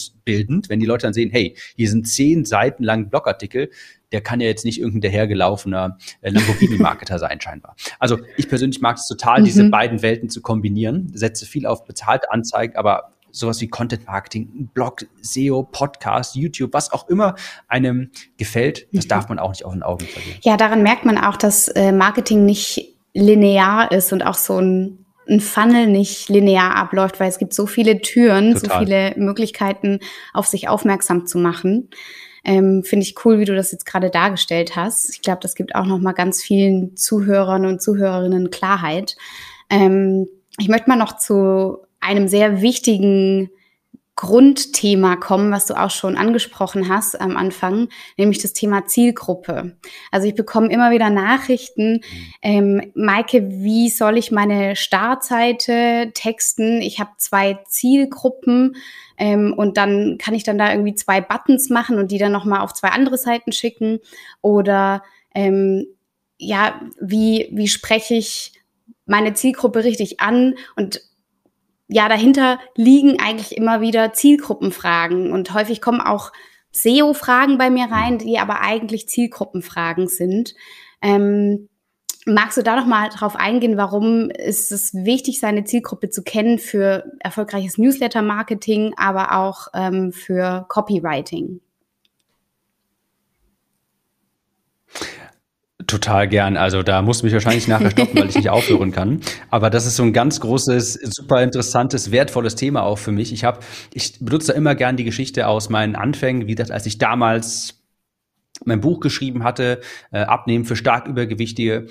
Vertrauensbildend, wenn die Leute dann sehen, hey, hier sind zehn Seiten lang Blogartikel, der kann ja jetzt nicht irgendein dahergelaufener äh, Lamborghini-Marketer sein, scheinbar. Also ich persönlich mag es total, mhm. diese beiden Welten zu kombinieren, setze viel auf bezahlte Anzeigen, aber sowas wie Content Marketing, Blog, SEO, Podcast, YouTube, was auch immer einem gefällt, das mhm. darf man auch nicht auf den Augen verlieren. Ja, daran merkt man auch, dass äh, Marketing nicht linear ist und auch so ein ein Funnel nicht linear abläuft, weil es gibt so viele Türen, Total. so viele Möglichkeiten, auf sich aufmerksam zu machen. Ähm, Finde ich cool, wie du das jetzt gerade dargestellt hast. Ich glaube, das gibt auch noch mal ganz vielen Zuhörern und Zuhörerinnen Klarheit. Ähm, ich möchte mal noch zu einem sehr wichtigen Grundthema kommen, was du auch schon angesprochen hast am Anfang, nämlich das Thema Zielgruppe. Also ich bekomme immer wieder Nachrichten, ähm, Maike, wie soll ich meine Startseite texten? Ich habe zwei Zielgruppen ähm, und dann kann ich dann da irgendwie zwei Buttons machen und die dann nochmal auf zwei andere Seiten schicken. Oder ähm, ja, wie, wie spreche ich meine Zielgruppe richtig an und ja, dahinter liegen eigentlich immer wieder Zielgruppenfragen und häufig kommen auch SEO-Fragen bei mir rein, die aber eigentlich Zielgruppenfragen sind. Ähm, magst du da noch mal drauf eingehen, warum ist es wichtig, seine Zielgruppe zu kennen für erfolgreiches Newsletter-Marketing, aber auch ähm, für Copywriting? Total gern. Also da musst du mich wahrscheinlich nachher stoppen, weil ich nicht aufhören kann. Aber das ist so ein ganz großes, super interessantes, wertvolles Thema auch für mich. Ich habe, ich benutze immer gern die Geschichte aus meinen Anfängen, wie das, als ich damals mein Buch geschrieben hatte, äh, Abnehmen für stark Übergewichtige.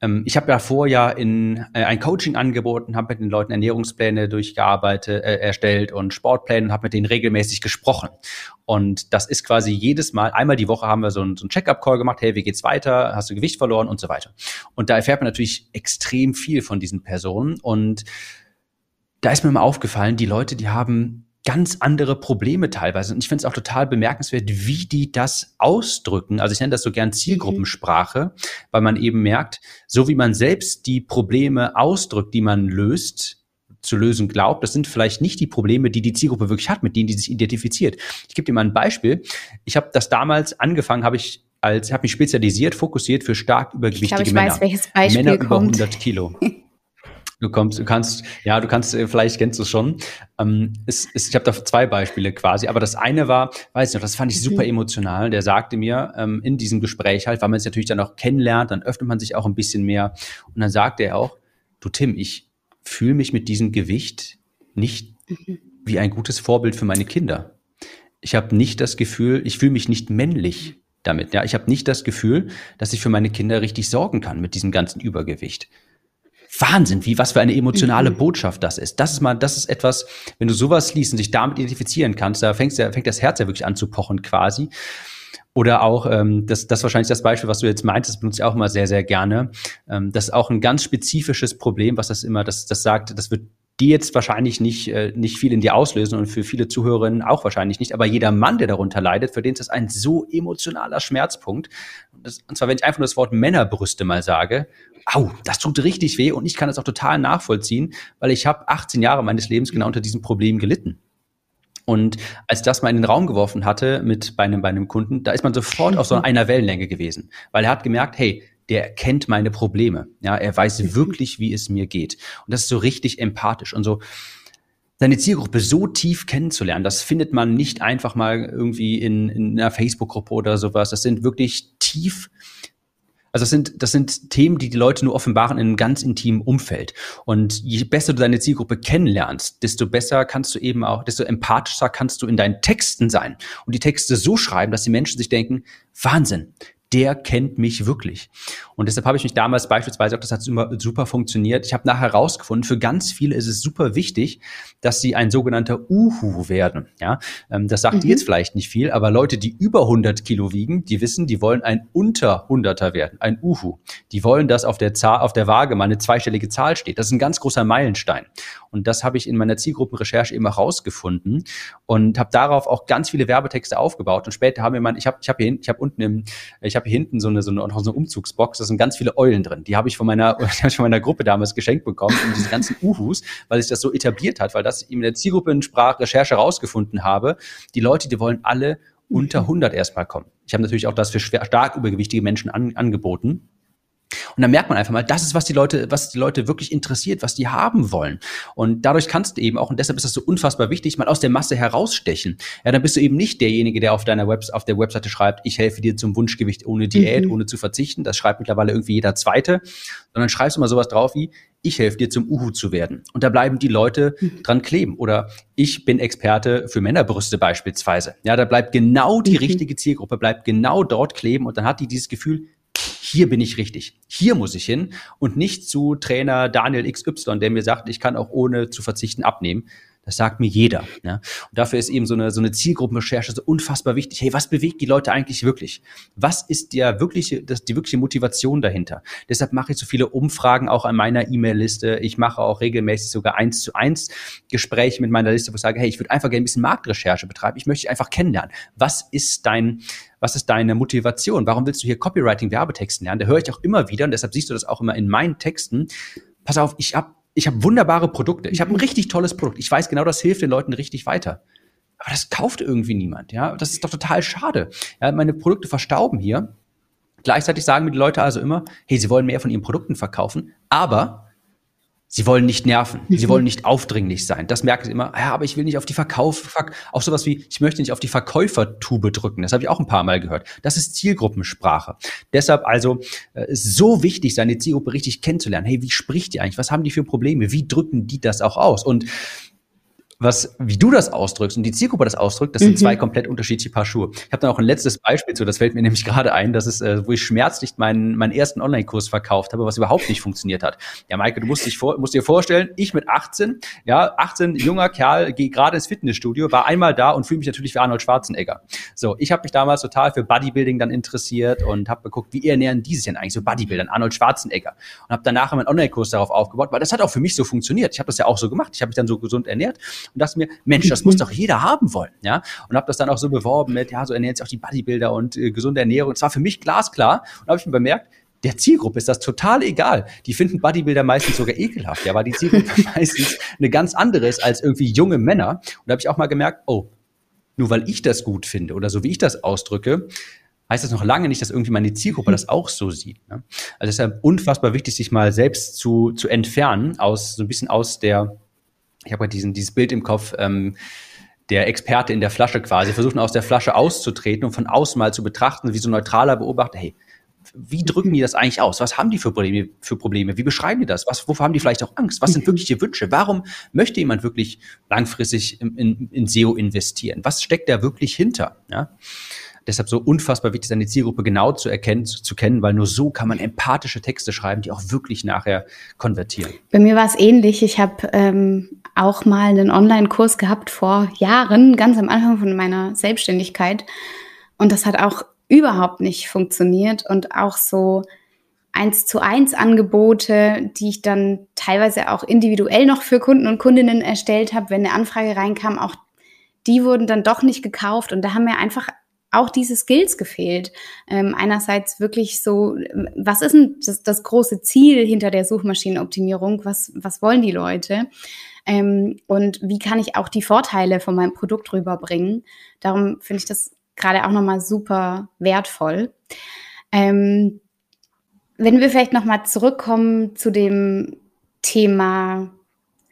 Ähm, ich habe ja in äh, ein Coaching angeboten, habe mit den Leuten Ernährungspläne durchgearbeitet, äh, erstellt und Sportpläne und habe mit denen regelmäßig gesprochen. Und das ist quasi jedes Mal, einmal die Woche haben wir so einen, so einen Check-up-Call gemacht, hey, wie geht's weiter? Hast du Gewicht verloren und so weiter. Und da erfährt man natürlich extrem viel von diesen Personen. Und da ist mir mal aufgefallen, die Leute, die haben ganz andere Probleme teilweise. Und ich finde es auch total bemerkenswert, wie die das ausdrücken. Also ich nenne das so gern Zielgruppensprache, weil man eben merkt, so wie man selbst die Probleme ausdrückt, die man löst, zu lösen glaubt, das sind vielleicht nicht die Probleme, die die Zielgruppe wirklich hat, mit denen die sich identifiziert. Ich gebe dir mal ein Beispiel. Ich habe das damals angefangen, habe ich als habe mich spezialisiert, fokussiert für stark übergewichtige ich glaub, ich Männer. Weiß, welches Beispiel Männer kommt. über 100 Kilo. Du kommst, du kannst, ja, du kannst, äh, vielleicht kennst du es schon. Ähm, es, es, ich habe da zwei Beispiele quasi, aber das eine war, weiß ich noch, das fand ich super mhm. emotional. Der sagte mir ähm, in diesem Gespräch halt, weil man es natürlich dann auch kennenlernt, dann öffnet man sich auch ein bisschen mehr. Und dann sagte er auch, du Tim, ich fühle mich mit diesem Gewicht nicht mhm. wie ein gutes Vorbild für meine Kinder. Ich habe nicht das Gefühl, ich fühle mich nicht männlich damit. Ja, ich habe nicht das Gefühl, dass ich für meine Kinder richtig sorgen kann mit diesem ganzen Übergewicht. Wahnsinn, wie was für eine emotionale mhm. Botschaft das ist. Das ist mal, das ist etwas, wenn du sowas liest und dich damit identifizieren kannst, da fängst, fängt das Herz ja wirklich an zu pochen quasi. Oder auch, ähm, das, das ist wahrscheinlich das Beispiel, was du jetzt meintest, das benutze ich auch immer sehr, sehr gerne. Ähm, das ist auch ein ganz spezifisches Problem, was das immer, das, das sagt, das wird die jetzt wahrscheinlich nicht, äh, nicht viel in dir auslösen und für viele Zuhörerinnen auch wahrscheinlich nicht. Aber jeder Mann, der darunter leidet, für den ist das ein so emotionaler Schmerzpunkt. Und, das, und zwar, wenn ich einfach nur das Wort Männerbrüste mal sage, au, das tut richtig weh und ich kann das auch total nachvollziehen, weil ich habe 18 Jahre meines Lebens genau unter diesem Problem gelitten. Und als das mal in den Raum geworfen hatte mit bei einem, bei einem Kunden, da ist man sofort auf so einer Wellenlänge gewesen, weil er hat gemerkt, hey, der kennt meine Probleme. Ja, er weiß mhm. wirklich, wie es mir geht. Und das ist so richtig empathisch und so seine Zielgruppe so tief kennenzulernen, das findet man nicht einfach mal irgendwie in, in einer Facebook-Gruppe oder sowas. Das sind wirklich tief also das sind, das sind Themen, die die Leute nur offenbaren in einem ganz intimen Umfeld. Und je besser du deine Zielgruppe kennenlernst, desto besser kannst du eben auch, desto empathischer kannst du in deinen Texten sein und die Texte so schreiben, dass die Menschen sich denken, Wahnsinn, der kennt mich wirklich. Und deshalb habe ich mich damals beispielsweise, auch das hat super funktioniert, ich habe nachher herausgefunden, für ganz viele ist es super wichtig, dass sie ein sogenannter Uhu werden. Ja, ähm, Das sagt mhm. jetzt vielleicht nicht viel, aber Leute, die über 100 Kilo wiegen, die wissen, die wollen ein unter 100er werden, ein Uhu. Die wollen, dass auf der, Zahl, auf der Waage mal eine zweistellige Zahl steht. Das ist ein ganz großer Meilenstein. Und das habe ich in meiner Zielgruppenrecherche eben herausgefunden und habe darauf auch ganz viele Werbetexte aufgebaut. Und später haben wir mal, ich habe ich hab hier, ich habe unten im, ich habe hinten so eine, so eine, so eine Umzugsbox, da sind ganz viele Eulen drin. Die habe ich von meiner, die habe ich von meiner Gruppe damals geschenkt bekommen, und diese ganzen Uhus, weil sich das so etabliert hat, weil das in der Zielgruppensprachrecherche herausgefunden habe. Die Leute, die wollen alle unter 100 erstmal kommen. Ich habe natürlich auch das für schwer, stark übergewichtige Menschen an, angeboten. Und dann merkt man einfach mal, das ist, was die Leute, was die Leute wirklich interessiert, was die haben wollen. Und dadurch kannst du eben auch, und deshalb ist das so unfassbar wichtig, mal aus der Masse herausstechen. Ja, dann bist du eben nicht derjenige, der auf deiner Web, auf der Webseite schreibt, ich helfe dir zum Wunschgewicht ohne Diät, mhm. ohne zu verzichten. Das schreibt mittlerweile irgendwie jeder Zweite. Sondern schreibst du mal sowas drauf wie, ich helfe dir zum Uhu zu werden. Und da bleiben die Leute mhm. dran kleben. Oder ich bin Experte für Männerbrüste beispielsweise. Ja, da bleibt genau die mhm. richtige Zielgruppe, bleibt genau dort kleben und dann hat die dieses Gefühl, hier bin ich richtig, hier muss ich hin und nicht zu Trainer Daniel XY, der mir sagt, ich kann auch ohne zu verzichten abnehmen. Das sagt mir jeder. Ja? Und dafür ist eben so eine, so eine Zielgruppenrecherche so unfassbar wichtig. Hey, was bewegt die Leute eigentlich wirklich? Was ist der wirkliche, das, die wirkliche Motivation dahinter? Deshalb mache ich so viele Umfragen auch an meiner E-Mail-Liste. Ich mache auch regelmäßig sogar eins zu eins Gespräche mit meiner Liste, wo ich sage, hey, ich würde einfach gerne ein bisschen Marktrecherche betreiben. Ich möchte dich einfach kennenlernen. Was ist dein, was ist deine Motivation? Warum willst du hier Copywriting, Werbetexten lernen? Da höre ich auch immer wieder und deshalb siehst du das auch immer in meinen Texten. Pass auf, ich habe ich habe wunderbare Produkte. Ich habe ein mhm. richtig tolles Produkt. Ich weiß genau, das hilft den Leuten richtig weiter. Aber das kauft irgendwie niemand, ja. Das ist doch total schade. Ja, meine Produkte verstauben hier. Gleichzeitig sagen mir die Leute also immer, hey, sie wollen mehr von ihren Produkten verkaufen, aber Sie wollen nicht nerven. Sie mhm. wollen nicht aufdringlich sein. Das merken sie immer. Ja, aber ich will nicht auf die Verkauf, auch sowas wie, ich möchte nicht auf die Verkäufertube drücken. Das habe ich auch ein paar Mal gehört. Das ist Zielgruppensprache. Deshalb also äh, so wichtig, seine Zielgruppe richtig kennenzulernen. Hey, wie spricht die eigentlich? Was haben die für Probleme? Wie drücken die das auch aus? Und was, wie du das ausdrückst und die Zielgruppe das ausdrückt, das sind mhm. zwei komplett unterschiedliche Paar Schuhe. Ich habe dann auch ein letztes Beispiel zu, das fällt mir nämlich gerade ein, das ist, äh, wo ich schmerzlich meinen, meinen ersten Online-Kurs verkauft habe, was überhaupt nicht funktioniert hat. Ja, Maike, du musst, dich vor, musst dir vorstellen, ich mit 18, ja, 18, junger Kerl, gehe gerade ins Fitnessstudio, war einmal da und fühle mich natürlich wie Arnold Schwarzenegger. So, ich habe mich damals total für Bodybuilding dann interessiert und habe geguckt, wie ernähren die sich denn eigentlich so Bodybuildern, Arnold Schwarzenegger. Und habe danach meinen Online-Kurs darauf aufgebaut, weil das hat auch für mich so funktioniert. Ich habe das ja auch so gemacht. Ich habe mich dann so gesund ernährt und dachte mir, Mensch, das muss doch jeder haben wollen, ja. Und habe das dann auch so beworben mit, ja, so ernähren sich auch die Bodybuilder und äh, gesunde Ernährung. Es war für mich glasklar und habe ich mir bemerkt, der Zielgruppe ist das total egal. Die finden Bodybuilder meistens sogar ekelhaft, ja, weil die Zielgruppe meistens eine ganz andere ist als irgendwie junge Männer. Und da habe ich auch mal gemerkt, oh, nur weil ich das gut finde oder so wie ich das ausdrücke, heißt das noch lange nicht, dass irgendwie meine Zielgruppe das auch so sieht. Ne? Also deshalb unfassbar wichtig, sich mal selbst zu, zu entfernen aus so ein bisschen aus der ich habe diesen, dieses Bild im Kopf, ähm, der Experte in der Flasche quasi, versuchen aus der Flasche auszutreten und von außen mal zu betrachten, wie so ein neutraler Beobachter, hey, wie drücken die das eigentlich aus? Was haben die für Probleme? Für Probleme? Wie beschreiben die das? Was, wovor haben die vielleicht auch Angst? Was sind wirkliche Wünsche? Warum möchte jemand wirklich langfristig in, in, in SEO investieren? Was steckt da wirklich hinter? Ja? Deshalb so unfassbar wichtig, seine Zielgruppe genau zu erkennen, zu, zu, kennen, weil nur so kann man empathische Texte schreiben, die auch wirklich nachher konvertieren. Bei mir war es ähnlich. Ich habe ähm, auch mal einen Online-Kurs gehabt vor Jahren, ganz am Anfang von meiner Selbstständigkeit. Und das hat auch überhaupt nicht funktioniert und auch so eins zu eins Angebote, die ich dann teilweise auch individuell noch für Kunden und Kundinnen erstellt habe, wenn eine Anfrage reinkam, auch die wurden dann doch nicht gekauft und da haben mir einfach auch diese Skills gefehlt. Ähm, einerseits wirklich so, was ist denn das, das, große Ziel hinter der Suchmaschinenoptimierung? Was, was wollen die Leute? Ähm, und wie kann ich auch die Vorteile von meinem Produkt rüberbringen? Darum finde ich das gerade auch nochmal super wertvoll. Ähm, wenn wir vielleicht nochmal zurückkommen zu dem Thema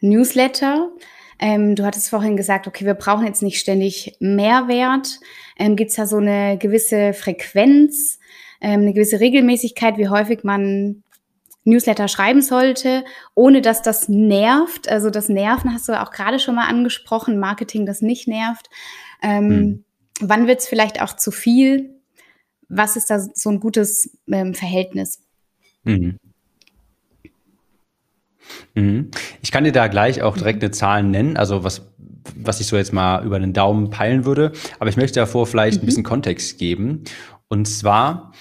Newsletter, ähm, du hattest vorhin gesagt, okay, wir brauchen jetzt nicht ständig Mehrwert. Ähm, Gibt es da so eine gewisse Frequenz, ähm, eine gewisse Regelmäßigkeit, wie häufig man Newsletter schreiben sollte, ohne dass das nervt? Also das Nerven hast du auch gerade schon mal angesprochen, Marketing, das nicht nervt. Ähm, hm. Wann wird es vielleicht auch zu viel? Was ist da so ein gutes ähm, Verhältnis? Mhm. Mhm. Ich kann dir da gleich auch direkt eine Zahl nennen, also was, was ich so jetzt mal über den Daumen peilen würde. Aber ich möchte davor vielleicht mhm. ein bisschen Kontext geben. Und zwar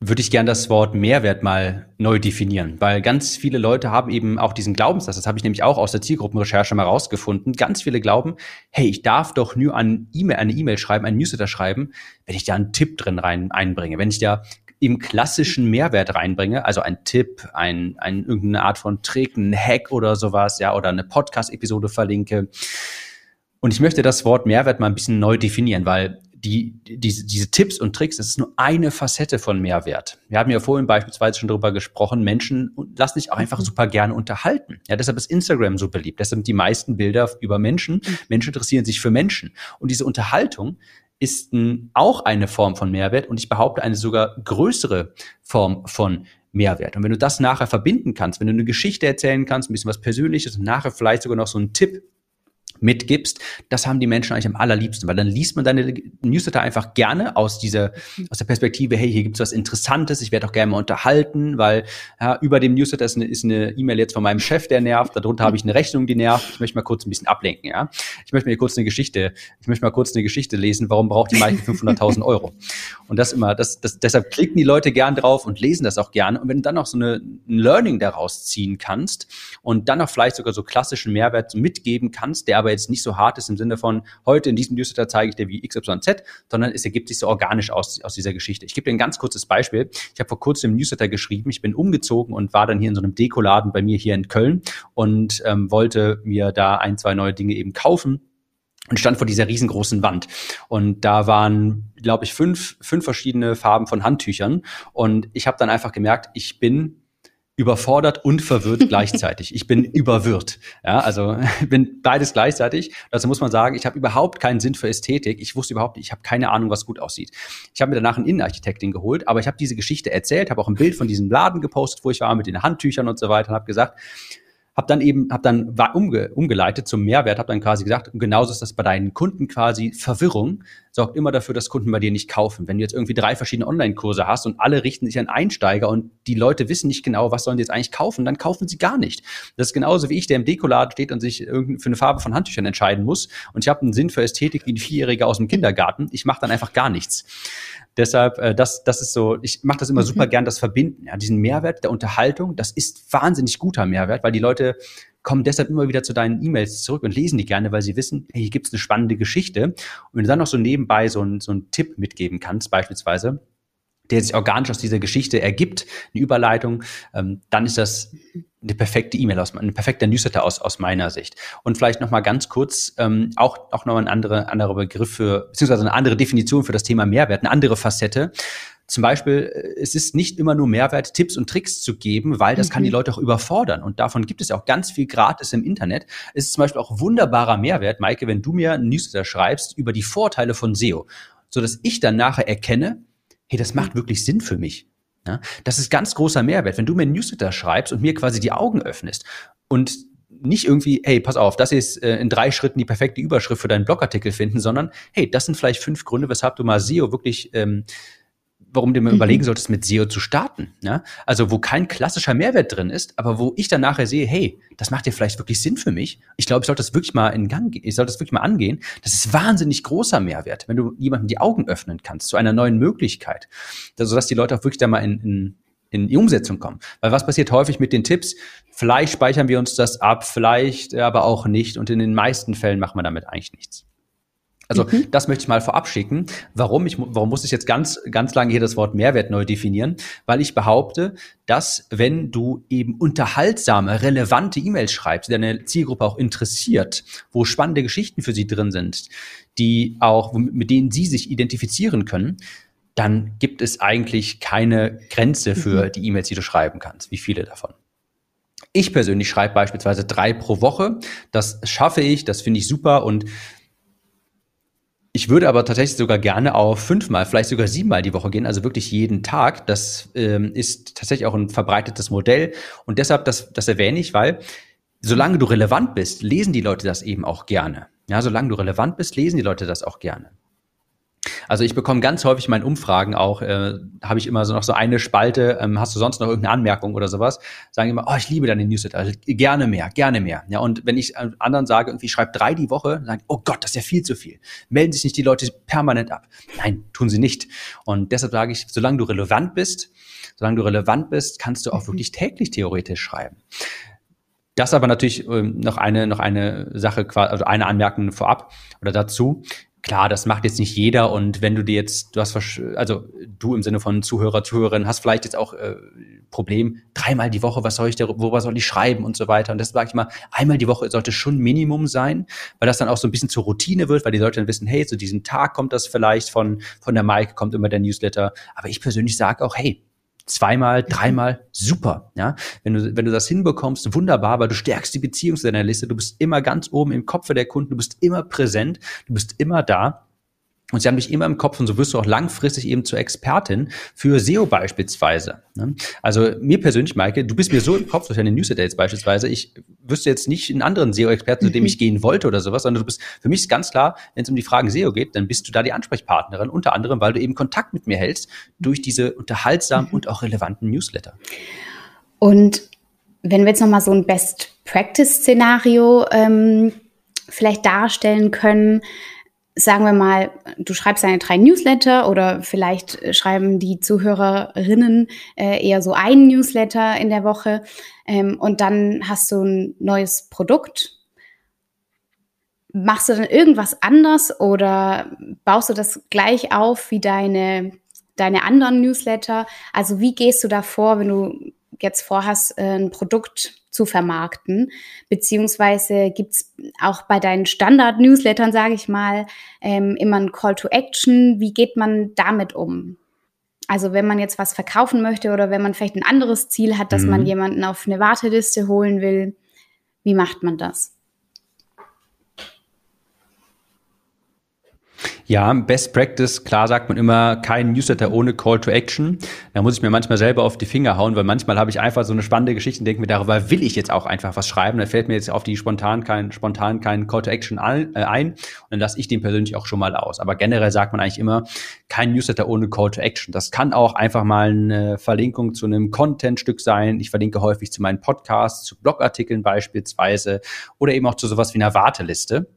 würde ich gern das Wort Mehrwert mal neu definieren, weil ganz viele Leute haben eben auch diesen Glaubenssatz, das habe ich nämlich auch aus der Zielgruppenrecherche mal rausgefunden. Ganz viele glauben, hey, ich darf doch nur an E-Mail, eine E-Mail schreiben, ein Newsletter schreiben, wenn ich da einen Tipp drin rein einbringe, wenn ich da im klassischen Mehrwert reinbringe, also ein Tipp, ein, ein irgendeine Art von Trick, ein Hack oder sowas, ja, oder eine Podcast-Episode verlinke. Und ich möchte das Wort Mehrwert mal ein bisschen neu definieren, weil die, diese, diese Tipps und Tricks, das ist nur eine Facette von Mehrwert. Wir haben ja vorhin beispielsweise schon darüber gesprochen, Menschen lassen sich auch einfach mhm. super gerne unterhalten. Ja, deshalb ist Instagram so beliebt. Deshalb sind die meisten Bilder über Menschen. Mhm. Menschen interessieren sich für Menschen. Und diese Unterhaltung ist auch eine Form von Mehrwert und ich behaupte eine sogar größere Form von Mehrwert. Und wenn du das nachher verbinden kannst, wenn du eine Geschichte erzählen kannst, ein bisschen was Persönliches und nachher vielleicht sogar noch so einen Tipp mitgibst, das haben die Menschen eigentlich am allerliebsten, weil dann liest man deine Newsletter einfach gerne aus dieser, aus der Perspektive, hey, hier gibt's was Interessantes, ich werde auch gerne mal unterhalten, weil ja, über dem Newsletter ist eine E-Mail jetzt von meinem Chef, der nervt, darunter habe ich eine Rechnung, die nervt, ich möchte mal kurz ein bisschen ablenken, ja. Ich möchte mir kurz eine Geschichte, ich möchte mal kurz eine Geschichte lesen, warum braucht die Maike 500.000 Euro? Und das immer, das, das, deshalb klicken die Leute gern drauf und lesen das auch gerne. Und wenn du dann noch so eine, ein Learning daraus ziehen kannst und dann noch vielleicht sogar so klassischen Mehrwert mitgeben kannst, der aber aber jetzt nicht so hart ist im Sinne von, heute in diesem Newsletter zeige ich dir wie XYZ, sondern es ergibt sich so organisch aus, aus dieser Geschichte. Ich gebe dir ein ganz kurzes Beispiel. Ich habe vor kurzem im Newsletter geschrieben, ich bin umgezogen und war dann hier in so einem Dekoladen bei mir hier in Köln und ähm, wollte mir da ein, zwei neue Dinge eben kaufen und stand vor dieser riesengroßen Wand. Und da waren, glaube ich, fünf, fünf verschiedene Farben von Handtüchern. Und ich habe dann einfach gemerkt, ich bin überfordert und verwirrt gleichzeitig. Ich bin überwirrt. Ja, also bin beides gleichzeitig. Also muss man sagen, ich habe überhaupt keinen Sinn für Ästhetik. Ich wusste überhaupt, ich habe keine Ahnung, was gut aussieht. Ich habe mir danach einen Innenarchitektin geholt, aber ich habe diese Geschichte erzählt, habe auch ein Bild von diesem Laden gepostet, wo ich war mit den Handtüchern und so weiter und habe gesagt, habe dann eben, habe dann umge, umgeleitet zum Mehrwert, habe dann quasi gesagt, genauso ist das bei deinen Kunden quasi Verwirrung sorgt immer dafür, dass Kunden bei dir nicht kaufen. Wenn du jetzt irgendwie drei verschiedene Online-Kurse hast und alle richten sich an Einsteiger und die Leute wissen nicht genau, was sollen die jetzt eigentlich kaufen, dann kaufen sie gar nicht. Das ist genauso wie ich, der im Dekoladen steht und sich für eine Farbe von Handtüchern entscheiden muss und ich habe einen Sinn für Ästhetik wie ein Vierjähriger aus dem Kindergarten. Ich mache dann einfach gar nichts. Deshalb, äh, das, das ist so, ich mache das immer mhm. super gern, das Verbinden, ja, diesen Mehrwert der Unterhaltung, das ist wahnsinnig guter Mehrwert, weil die Leute kommen deshalb immer wieder zu deinen E-Mails zurück und lesen die gerne, weil sie wissen, hey, hier gibt's eine spannende Geschichte. Und wenn du dann noch so nebenbei so, ein, so einen Tipp mitgeben kannst, beispielsweise, der sich organisch aus dieser Geschichte ergibt, eine Überleitung, ähm, dann ist das eine perfekte E-Mail aus, ein perfekter Newsletter aus, aus meiner Sicht. Und vielleicht noch mal ganz kurz ähm, auch auch noch ein anderer anderer Begriff für beziehungsweise eine andere Definition für das Thema Mehrwert, eine andere Facette. Zum Beispiel, äh, es ist nicht immer nur Mehrwert, Tipps und Tricks zu geben, weil das mhm. kann die mhm. Leute auch überfordern. Und davon gibt es ja auch ganz viel gratis im Internet. Es ist zum Beispiel auch wunderbarer Mehrwert, Maike, wenn du mir ein Newsletter schreibst über die Vorteile von SEO, so dass ich dann nachher erkenne, hey, das macht wirklich Sinn für mich. Ja, das ist ganz großer Mehrwert, wenn du mir ein Newsletter schreibst und mir quasi die Augen öffnest und nicht irgendwie, hey, pass auf, das ist äh, in drei Schritten die perfekte Überschrift für deinen Blogartikel finden, sondern hey, das sind vielleicht fünf Gründe, weshalb du mal SEO wirklich ähm, warum du mir mhm. überlegen solltest, mit SEO zu starten. Ja? Also wo kein klassischer Mehrwert drin ist, aber wo ich dann nachher sehe, hey, das macht ja vielleicht wirklich Sinn für mich. Ich glaube, ich sollte das wirklich mal in Gang gehen, ich sollte das wirklich mal angehen. Das ist wahnsinnig großer Mehrwert, wenn du jemandem die Augen öffnen kannst zu einer neuen Möglichkeit, sodass die Leute auch wirklich da mal in, in in die Umsetzung kommen. Weil was passiert häufig mit den Tipps? Vielleicht speichern wir uns das ab, vielleicht aber auch nicht. Und in den meisten Fällen machen wir damit eigentlich nichts. Also mhm. das möchte ich mal vorab schicken. Warum? Ich, warum muss ich jetzt ganz, ganz lange hier das Wort Mehrwert neu definieren? Weil ich behaupte, dass wenn du eben unterhaltsame, relevante E-Mails schreibst, die deine Zielgruppe auch interessiert, wo spannende Geschichten für sie drin sind, die auch, mit denen sie sich identifizieren können, dann gibt es eigentlich keine Grenze für mhm. die E-Mails, die du schreiben kannst. Wie viele davon? Ich persönlich schreibe beispielsweise drei pro Woche. Das schaffe ich, das finde ich super und ich würde aber tatsächlich sogar gerne auf fünfmal, vielleicht sogar siebenmal die Woche gehen, also wirklich jeden Tag. Das ähm, ist tatsächlich auch ein verbreitetes Modell. Und deshalb, das, das erwähne ich, weil solange du relevant bist, lesen die Leute das eben auch gerne. Ja, solange du relevant bist, lesen die Leute das auch gerne. Also ich bekomme ganz häufig in meinen Umfragen auch, äh, habe ich immer so noch so eine Spalte, ähm, hast du sonst noch irgendeine Anmerkung oder sowas? Sagen immer, oh, ich liebe deine Newsletter, also gerne mehr, gerne mehr. Ja, und wenn ich anderen sage, irgendwie schreib drei die Woche, sagen, oh Gott, das ist ja viel zu viel. Melden sich nicht die Leute permanent ab. Nein, tun sie nicht. Und deshalb sage ich, solange du relevant bist, solange du relevant bist, kannst du auch mhm. wirklich täglich theoretisch schreiben. Das aber natürlich ähm, noch eine noch eine Sache, also eine Anmerkung vorab oder dazu. Klar, das macht jetzt nicht jeder und wenn du dir jetzt, du hast, also du im Sinne von Zuhörer, Zuhörerin, hast vielleicht jetzt auch äh, Problem, dreimal die Woche, was soll ich da, worüber soll ich schreiben und so weiter. Und das sage ich mal, einmal die Woche sollte schon Minimum sein, weil das dann auch so ein bisschen zur Routine wird, weil die Leute dann wissen, hey, zu diesem Tag kommt das vielleicht von, von der Mike, kommt immer der Newsletter. Aber ich persönlich sage auch, hey, zweimal, dreimal, super. Ja, wenn du, wenn du das hinbekommst, wunderbar, weil du stärkst die Beziehung zu deiner Liste. Du bist immer ganz oben im Kopf der Kunden. Du bist immer präsent. Du bist immer da. Und sie haben dich immer im Kopf und so wirst du auch langfristig eben zur Expertin für SEO beispielsweise. Ne? Also mir persönlich, Maike, du bist mir so im Kopf durch deine Newsletter jetzt beispielsweise. Ich wüsste jetzt nicht einen anderen SEO-Experten, zu dem ich gehen wollte oder sowas, sondern du bist, für mich ist ganz klar, wenn es um die Fragen SEO geht, dann bist du da die Ansprechpartnerin, unter anderem, weil du eben Kontakt mit mir hältst durch diese unterhaltsamen mhm. und auch relevanten Newsletter. Und wenn wir jetzt nochmal so ein Best-Practice-Szenario ähm, vielleicht darstellen können, sagen wir mal, du schreibst deine drei Newsletter oder vielleicht äh, schreiben die Zuhörerinnen äh, eher so einen Newsletter in der Woche ähm, und dann hast du ein neues Produkt. Machst du dann irgendwas anders oder baust du das gleich auf wie deine, deine anderen Newsletter? Also wie gehst du da vor, wenn du jetzt vorhast, äh, ein Produkt zu vermarkten? Beziehungsweise gibt's auch bei deinen Standard-Newslettern, sage ich mal, ähm, immer ein Call to Action. Wie geht man damit um? Also wenn man jetzt was verkaufen möchte oder wenn man vielleicht ein anderes Ziel hat, dass mhm. man jemanden auf eine Warteliste holen will, wie macht man das? Ja, Best Practice, klar sagt man immer, kein Newsletter ohne Call to Action. Da muss ich mir manchmal selber auf die Finger hauen, weil manchmal habe ich einfach so eine spannende Geschichte und denke mir, darüber will ich jetzt auch einfach was schreiben. Da fällt mir jetzt auf die spontan kein, spontan kein Call to Action ein, äh, ein und dann lasse ich den persönlich auch schon mal aus. Aber generell sagt man eigentlich immer, kein Newsletter ohne Call to Action. Das kann auch einfach mal eine Verlinkung zu einem Content-Stück sein. Ich verlinke häufig zu meinen Podcasts, zu Blogartikeln beispielsweise oder eben auch zu sowas wie einer Warteliste.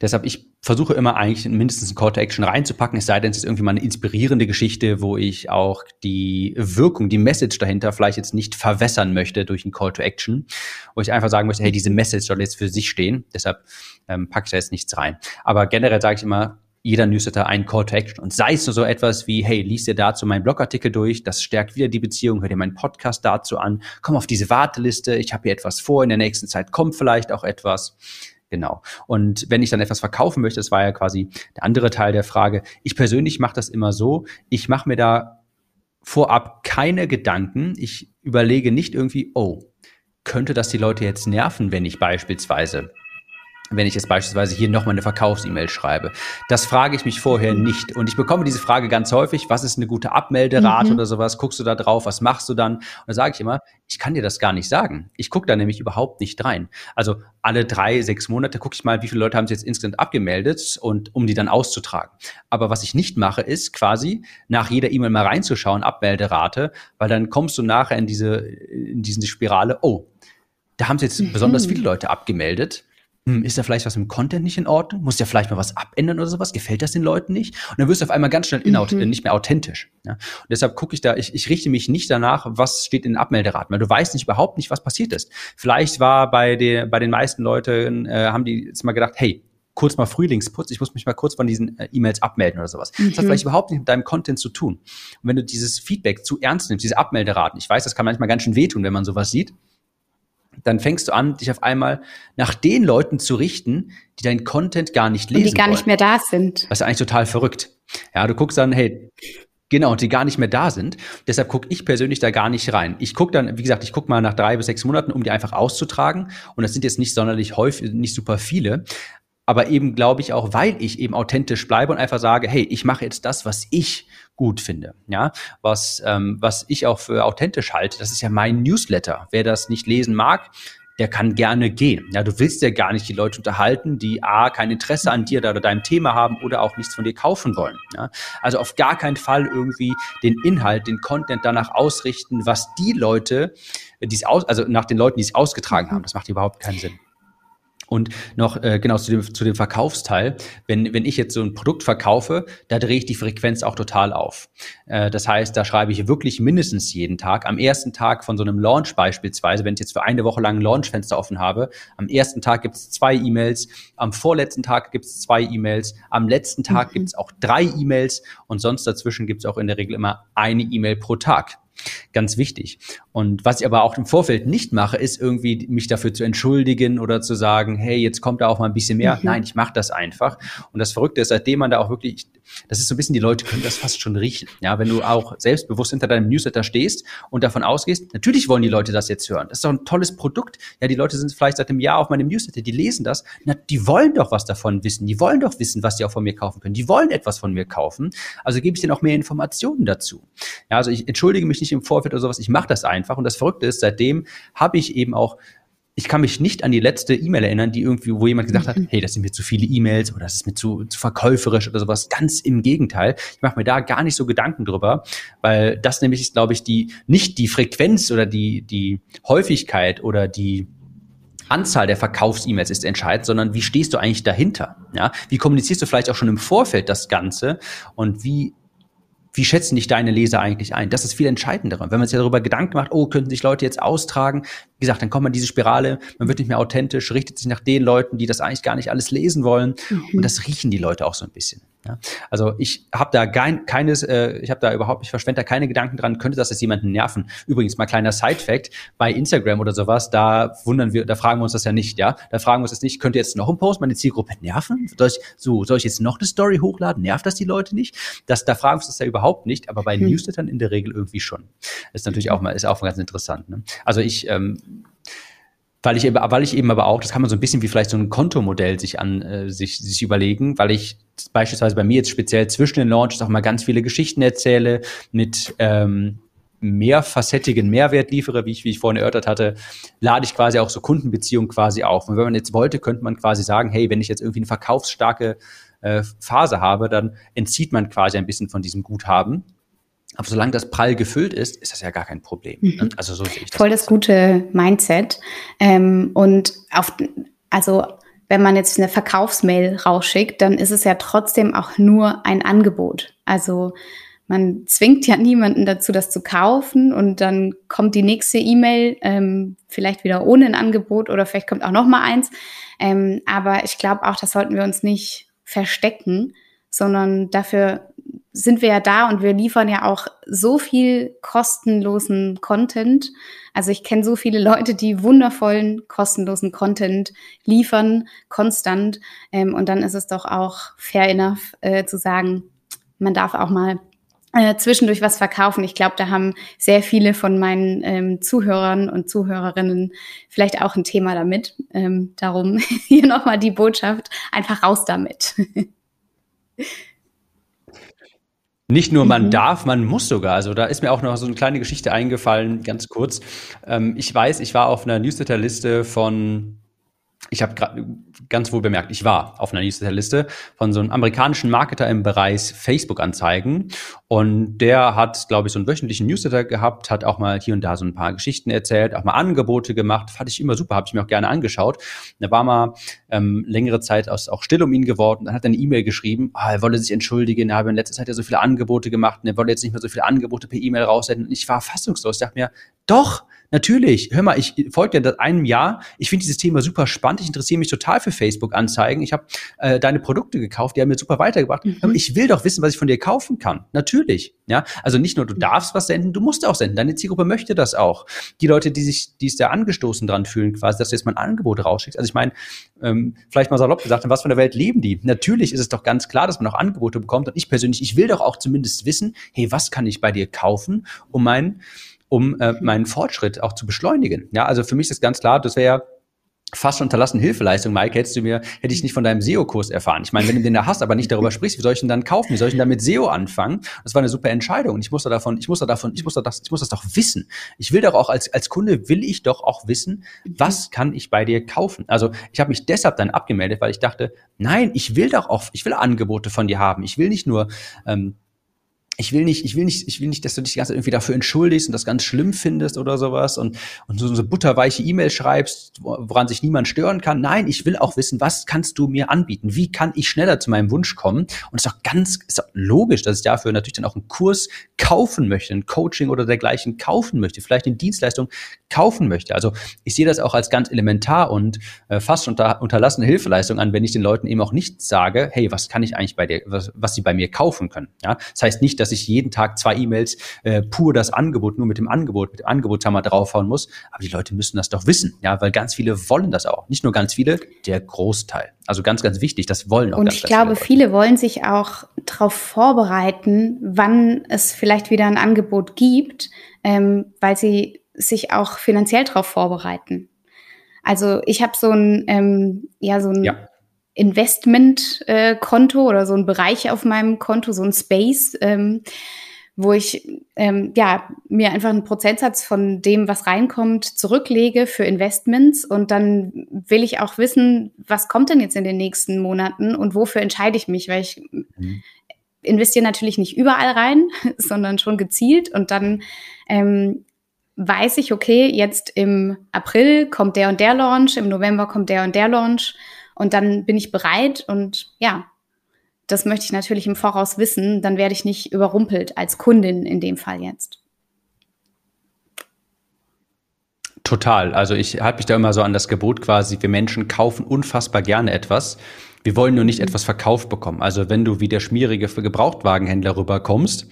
Deshalb, ich versuche immer eigentlich mindestens ein Call to Action reinzupacken, es sei denn, es ist irgendwie mal eine inspirierende Geschichte, wo ich auch die Wirkung, die Message dahinter vielleicht jetzt nicht verwässern möchte durch ein Call to Action, wo ich einfach sagen möchte, hey, diese Message soll jetzt für sich stehen, deshalb ähm, packe ich da jetzt nichts rein. Aber generell sage ich immer, jeder Newsletter ein Call to Action. Und sei es nur so etwas wie, hey, lies dir dazu meinen Blogartikel durch, das stärkt wieder die Beziehung, hör dir meinen Podcast dazu an, komm auf diese Warteliste, ich habe hier etwas vor, in der nächsten Zeit kommt vielleicht auch etwas. Genau. Und wenn ich dann etwas verkaufen möchte, das war ja quasi der andere Teil der Frage. Ich persönlich mache das immer so, ich mache mir da vorab keine Gedanken. Ich überlege nicht irgendwie, oh, könnte das die Leute jetzt nerven, wenn ich beispielsweise wenn ich jetzt beispielsweise hier nochmal eine Verkaufs-E-Mail schreibe? Das frage ich mich vorher nicht. Und ich bekomme diese Frage ganz häufig, was ist eine gute Abmelderate mhm. oder sowas? Guckst du da drauf? Was machst du dann? Und da sage ich immer, ich kann dir das gar nicht sagen. Ich gucke da nämlich überhaupt nicht rein. Also alle drei, sechs Monate gucke ich mal, wie viele Leute haben sich jetzt insgesamt abgemeldet und um die dann auszutragen. Aber was ich nicht mache, ist quasi nach jeder E-Mail mal reinzuschauen, Abmelderate, weil dann kommst du nachher in diese, in diese Spirale, oh, da haben sich jetzt mhm. besonders viele Leute abgemeldet hm, ist da vielleicht was im Content nicht in Ordnung? Muss ja vielleicht mal was abändern oder sowas? Gefällt das den Leuten nicht? Und dann wirst du auf einmal ganz schnell mhm. Nicht mehr authentisch. Ja? Und deshalb gucke ich da, ich, ich richte mich nicht danach, was steht in den Abmelderaten, weil du weißt nicht überhaupt nicht, was passiert ist. Vielleicht war bei, der, bei den meisten Leuten, äh, haben die jetzt mal gedacht, hey, kurz mal Frühlingsputz, ich muss mich mal kurz von diesen äh, E-Mails abmelden oder sowas. Mhm. Das hat mhm. vielleicht überhaupt nicht mit deinem Content zu tun. Und wenn du dieses Feedback zu ernst nimmst, diese Abmelderaten, ich weiß, das kann manchmal ganz schön wehtun, wenn man sowas sieht, dann fängst du an, dich auf einmal nach den Leuten zu richten, die deinen Content gar nicht lesen. Und die gar wollen. nicht mehr da sind. Das ist eigentlich total verrückt. Ja, du guckst dann, hey, Genau, und die gar nicht mehr da sind. Deshalb gucke ich persönlich da gar nicht rein. Ich gucke dann, wie gesagt, ich gucke mal nach drei bis sechs Monaten, um die einfach auszutragen. Und das sind jetzt nicht sonderlich häufig, nicht super viele. Aber eben glaube ich auch, weil ich eben authentisch bleibe und einfach sage, hey, ich mache jetzt das, was ich gut finde, ja, was, ähm, was ich auch für authentisch halte. Das ist ja mein Newsletter. Wer das nicht lesen mag, der kann gerne gehen. Ja, du willst ja gar nicht die Leute unterhalten, die A, kein Interesse an dir oder deinem Thema haben oder auch nichts von dir kaufen wollen. Ja, also auf gar keinen Fall irgendwie den Inhalt, den Content danach ausrichten, was die Leute, die es aus, also nach den Leuten, die es ausgetragen haben. Das macht überhaupt keinen Sinn. Und noch äh, genau zu dem, zu dem Verkaufsteil, wenn, wenn ich jetzt so ein Produkt verkaufe, da drehe ich die Frequenz auch total auf. Äh, das heißt, da schreibe ich wirklich mindestens jeden Tag. Am ersten Tag von so einem Launch beispielsweise, wenn ich jetzt für eine Woche lang ein Launchfenster offen habe, am ersten Tag gibt es zwei E-Mails, am vorletzten Tag gibt es zwei E-Mails, am letzten Tag mhm. gibt es auch drei E-Mails und sonst dazwischen gibt es auch in der Regel immer eine E-Mail pro Tag. Ganz wichtig. Und was ich aber auch im Vorfeld nicht mache, ist irgendwie mich dafür zu entschuldigen oder zu sagen, hey, jetzt kommt da auch mal ein bisschen mehr. Mhm. Nein, ich mache das einfach. Und das Verrückte ist, seitdem man da auch wirklich, das ist so ein bisschen, die Leute können das fast schon riechen. Ja, wenn du auch selbstbewusst hinter deinem Newsletter stehst und davon ausgehst, natürlich wollen die Leute das jetzt hören. Das ist doch ein tolles Produkt. Ja, die Leute sind vielleicht seit einem Jahr auf meinem Newsletter, die lesen das. Na, die wollen doch was davon wissen. Die wollen doch wissen, was sie auch von mir kaufen können. Die wollen etwas von mir kaufen. Also gebe ich denen auch mehr Informationen dazu. Ja, also ich entschuldige mich nicht im Vorfeld oder sowas. Ich mache das einfach. Und das Verrückte ist, seitdem habe ich eben auch ich kann mich nicht an die letzte E-Mail erinnern, die irgendwie, wo jemand gesagt hat, mhm. hey, das sind mir zu viele E-Mails oder das ist mir zu, zu verkäuferisch oder sowas. Ganz im Gegenteil. Ich mache mir da gar nicht so Gedanken drüber, weil das nämlich ist, glaube ich, die nicht die Frequenz oder die die Häufigkeit oder die Anzahl der Verkaufs-E-Mails ist entscheidend, sondern wie stehst du eigentlich dahinter? Ja, wie kommunizierst du vielleicht auch schon im Vorfeld das Ganze und wie wie schätzen dich deine Leser eigentlich ein? Das ist viel entscheidender. Wenn man sich darüber Gedanken macht, oh, könnten sich Leute jetzt austragen, wie gesagt, dann kommt man in diese Spirale, man wird nicht mehr authentisch, richtet sich nach den Leuten, die das eigentlich gar nicht alles lesen wollen. Mhm. Und das riechen die Leute auch so ein bisschen. Ja? Also ich habe da kein, keines, äh, ich habe da überhaupt, ich verschwende da keine Gedanken dran, könnte das jetzt jemanden nerven. Übrigens mal kleiner Side-Fact, bei Instagram oder sowas, da wundern wir, da fragen wir uns das ja nicht, ja. Da fragen wir uns das nicht, könnte jetzt noch ein Post meine Zielgruppe nerven? Soll ich, so, soll ich jetzt noch eine Story hochladen? Nervt das die Leute nicht? Das, da fragen wir uns das ja überhaupt nicht, aber bei hm. Newslettern in der Regel irgendwie schon. Das ist natürlich auch mal, ist auch mal ganz interessant. Ne? Also ich ähm, weil ich, weil ich eben aber auch, das kann man so ein bisschen wie vielleicht so ein Kontomodell sich an äh, sich, sich überlegen, weil ich beispielsweise bei mir jetzt speziell zwischen den Launches auch mal ganz viele Geschichten erzähle mit ähm, mehrfacettigen Mehrwert liefere, wie ich, wie ich vorhin erörtert hatte, lade ich quasi auch so Kundenbeziehungen quasi auf. Und wenn man jetzt wollte, könnte man quasi sagen, hey, wenn ich jetzt irgendwie eine verkaufsstarke äh, Phase habe, dann entzieht man quasi ein bisschen von diesem Guthaben aber solange das prall gefüllt ist, ist das ja gar kein Problem. Ne? Mhm. Also so sehe ich das. Voll das gute Mindset. Ähm, und auf, also wenn man jetzt eine Verkaufsmail rausschickt, dann ist es ja trotzdem auch nur ein Angebot. Also man zwingt ja niemanden dazu, das zu kaufen und dann kommt die nächste E-Mail ähm, vielleicht wieder ohne ein Angebot oder vielleicht kommt auch noch mal eins. Ähm, aber ich glaube auch, das sollten wir uns nicht verstecken, sondern dafür sind wir ja da und wir liefern ja auch so viel kostenlosen Content. Also ich kenne so viele Leute, die wundervollen kostenlosen Content liefern, konstant. Ähm, und dann ist es doch auch fair enough äh, zu sagen, man darf auch mal äh, zwischendurch was verkaufen. Ich glaube, da haben sehr viele von meinen ähm, Zuhörern und Zuhörerinnen vielleicht auch ein Thema damit. Ähm, darum hier nochmal die Botschaft, einfach raus damit. Nicht nur man mhm. darf, man muss sogar. Also da ist mir auch noch so eine kleine Geschichte eingefallen, ganz kurz. Ähm, ich weiß, ich war auf einer Newsletterliste von ich habe gerade ganz wohl bemerkt, ich war auf einer Newsletterliste von so einem amerikanischen Marketer im Bereich Facebook-Anzeigen. Und der hat, glaube ich, so einen wöchentlichen Newsletter gehabt, hat auch mal hier und da so ein paar Geschichten erzählt, auch mal Angebote gemacht, fand ich immer super, habe ich mir auch gerne angeschaut. Da war mal ähm, längere Zeit aus, auch still um ihn geworden, dann hat er eine E-Mail geschrieben, ah, er wolle sich entschuldigen, er habe in letzter Zeit ja so viele Angebote gemacht. Und er wolle jetzt nicht mehr so viele Angebote per E-Mail raussenden. Und ich war fassungslos, ich dachte mir, doch, Natürlich, hör mal, ich folge dir seit einem Jahr. Ich finde dieses Thema super spannend. Ich interessiere mich total für Facebook-Anzeigen. Ich habe äh, deine Produkte gekauft, die haben mir super weitergebracht. Mhm. Ich will doch wissen, was ich von dir kaufen kann. Natürlich. Ja, also nicht nur du darfst was senden, du musst auch senden. Deine Zielgruppe möchte das auch. Die Leute, die sich, die es da angestoßen dran fühlen, quasi, dass du jetzt mal ein Angebot rausschickst. Also ich meine, ähm, vielleicht mal salopp gesagt, in was von der Welt leben die? Natürlich ist es doch ganz klar, dass man auch Angebote bekommt. Und ich persönlich, ich will doch auch zumindest wissen, hey, was kann ich bei dir kaufen, um meinen um äh, meinen Fortschritt auch zu beschleunigen. Ja, also für mich ist ganz klar, das wäre fast schon unterlassene Hilfeleistung, Mike, hättest du mir, hätte ich nicht von deinem SEO-Kurs erfahren. Ich meine, wenn du den da hast, aber nicht darüber sprichst, wie soll ich denn dann kaufen? Wie soll ich denn dann mit SEO anfangen? Das war eine super Entscheidung. Ich muss da davon, ich muss da davon, ich muss da das, ich muss das doch wissen. Ich will doch auch als, als Kunde will ich doch auch wissen, was kann ich bei dir kaufen? Also ich habe mich deshalb dann abgemeldet, weil ich dachte, nein, ich will doch auch, ich will Angebote von dir haben. Ich will nicht nur ähm, ich will nicht, ich will nicht, ich will nicht, dass du dich die ganze Zeit irgendwie dafür entschuldigst und das ganz schlimm findest oder sowas und, und so, so butterweiche E-Mail schreibst, woran sich niemand stören kann. Nein, ich will auch wissen, was kannst du mir anbieten? Wie kann ich schneller zu meinem Wunsch kommen? Und es ist auch ganz, ist auch logisch, dass ich dafür natürlich dann auch einen Kurs kaufen möchte, ein Coaching oder dergleichen kaufen möchte, vielleicht eine Dienstleistung kaufen möchte. Also ich sehe das auch als ganz elementar und äh, fast unter, unterlassene Hilfeleistung an, wenn ich den Leuten eben auch nicht sage, hey, was kann ich eigentlich bei dir, was, was sie bei mir kaufen können? Ja, das heißt nicht, dass ich jeden Tag zwei E-Mails äh, pur das Angebot, nur mit dem Angebot, mit dem Angebotshammer draufhauen muss. Aber die Leute müssen das doch wissen, ja, weil ganz viele wollen das auch. Nicht nur ganz viele, der Großteil. Also ganz, ganz wichtig, das wollen auch Und ganz, ich ganz glaube, viele, viele wollen sich auch darauf vorbereiten, wann es vielleicht wieder ein Angebot gibt, ähm, weil sie sich auch finanziell darauf vorbereiten. Also ich habe so ein, ähm, ja, so ein ja. Investmentkonto äh, oder so ein Bereich auf meinem Konto, so ein Space, ähm, wo ich ähm, ja mir einfach einen Prozentsatz von dem, was reinkommt, zurücklege für Investments. Und dann will ich auch wissen, was kommt denn jetzt in den nächsten Monaten und wofür entscheide ich mich, weil ich mhm. investiere natürlich nicht überall rein, sondern schon gezielt. Und dann ähm, weiß ich, okay, jetzt im April kommt der und der Launch, im November kommt der und der Launch und dann bin ich bereit und ja, das möchte ich natürlich im Voraus wissen, dann werde ich nicht überrumpelt als Kundin in dem Fall jetzt. Total. Also ich halte mich da immer so an das Gebot quasi, wir Menschen kaufen unfassbar gerne etwas. Wir wollen nur nicht etwas verkauft bekommen. Also wenn du wie der schmierige Gebrauchtwagenhändler rüberkommst,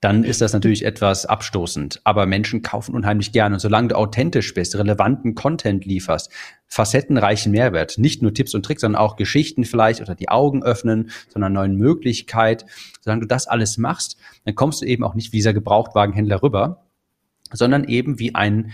dann ist das natürlich etwas abstoßend. Aber Menschen kaufen unheimlich gerne. Und solange du authentisch bist, relevanten Content lieferst, facettenreichen Mehrwert, nicht nur Tipps und Tricks, sondern auch Geschichten vielleicht oder die Augen öffnen, sondern neuen Möglichkeit, solange du das alles machst, dann kommst du eben auch nicht wie dieser Gebrauchtwagenhändler rüber, sondern eben wie ein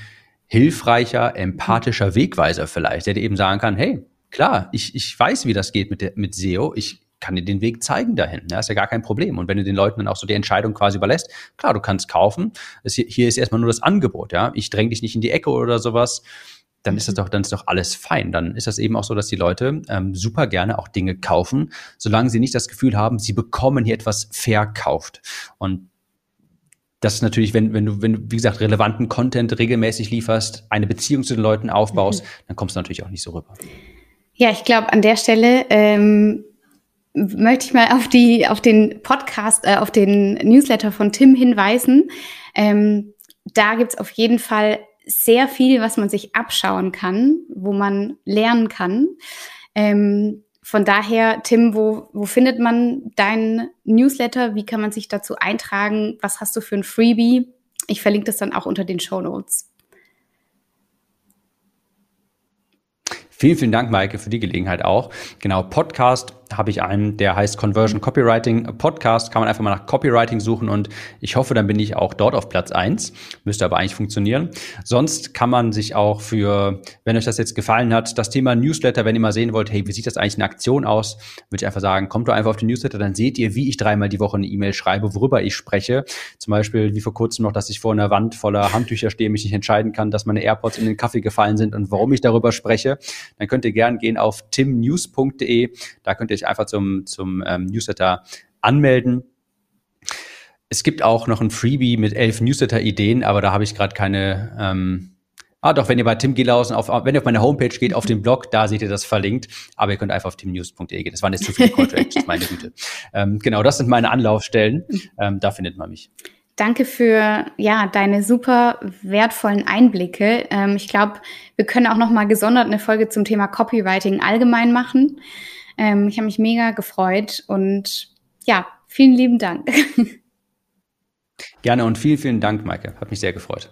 hilfreicher, empathischer Wegweiser vielleicht, der dir eben sagen kann, hey, klar, ich, ich weiß, wie das geht mit, der, mit SEO. Ich kann dir den Weg zeigen dahin. Ja, ist ja gar kein Problem. Und wenn du den Leuten dann auch so die Entscheidung quasi überlässt, klar, du kannst kaufen. Es, hier ist erstmal nur das Angebot. Ja, ich dränge dich nicht in die Ecke oder sowas. Dann ist das doch, dann ist doch alles fein. Dann ist das eben auch so, dass die Leute ähm, super gerne auch Dinge kaufen, solange sie nicht das Gefühl haben, sie bekommen hier etwas verkauft. Und das ist natürlich, wenn, wenn du, wenn du, wie gesagt, relevanten Content regelmäßig lieferst, eine Beziehung zu den Leuten aufbaust, mhm. dann kommst du natürlich auch nicht so rüber. Ja, ich glaube, an der Stelle ähm, möchte ich mal auf die, auf den Podcast, äh, auf den Newsletter von Tim hinweisen. Ähm, da gibt's auf jeden Fall sehr viel, was man sich abschauen kann, wo man lernen kann. Ähm, von daher, Tim, wo, wo findet man deinen Newsletter? Wie kann man sich dazu eintragen? Was hast du für ein Freebie? Ich verlinke das dann auch unter den Show Notes. Vielen, vielen Dank, Maike, für die Gelegenheit auch. Genau, Podcast habe ich einen, der heißt Conversion Copywriting Podcast. Kann man einfach mal nach Copywriting suchen und ich hoffe, dann bin ich auch dort auf Platz eins. Müsste aber eigentlich funktionieren. Sonst kann man sich auch für, wenn euch das jetzt gefallen hat, das Thema Newsletter, wenn ihr mal sehen wollt, hey, wie sieht das eigentlich in Aktion aus, würde ich einfach sagen, kommt doch einfach auf den Newsletter, dann seht ihr, wie ich dreimal die Woche eine E-Mail schreibe, worüber ich spreche. Zum Beispiel wie vor kurzem noch, dass ich vor einer Wand voller Handtücher stehe, mich nicht entscheiden kann, dass meine AirPods in den Kaffee gefallen sind und warum ich darüber spreche. Dann könnt ihr gern gehen auf timnews.de. Da könnt ihr euch einfach zum, zum ähm, Newsletter anmelden. Es gibt auch noch ein Freebie mit elf Newsletter-Ideen, aber da habe ich gerade keine. Ähm, Ah, doch, wenn ihr bei Tim Gelausen auf, wenn ihr auf meine Homepage geht, auf den Blog, da seht ihr das verlinkt. Aber ihr könnt einfach auf timnews.de gehen. Das waren jetzt zu viele Actions, meine Güte. Ähm, genau, das sind meine Anlaufstellen. Ähm, da findet man mich. Danke für ja deine super wertvollen Einblicke. Ähm, ich glaube, wir können auch noch mal gesondert eine Folge zum Thema Copywriting allgemein machen. Ähm, ich habe mich mega gefreut und ja, vielen lieben Dank. Gerne und vielen, vielen Dank, Maike. Hat mich sehr gefreut.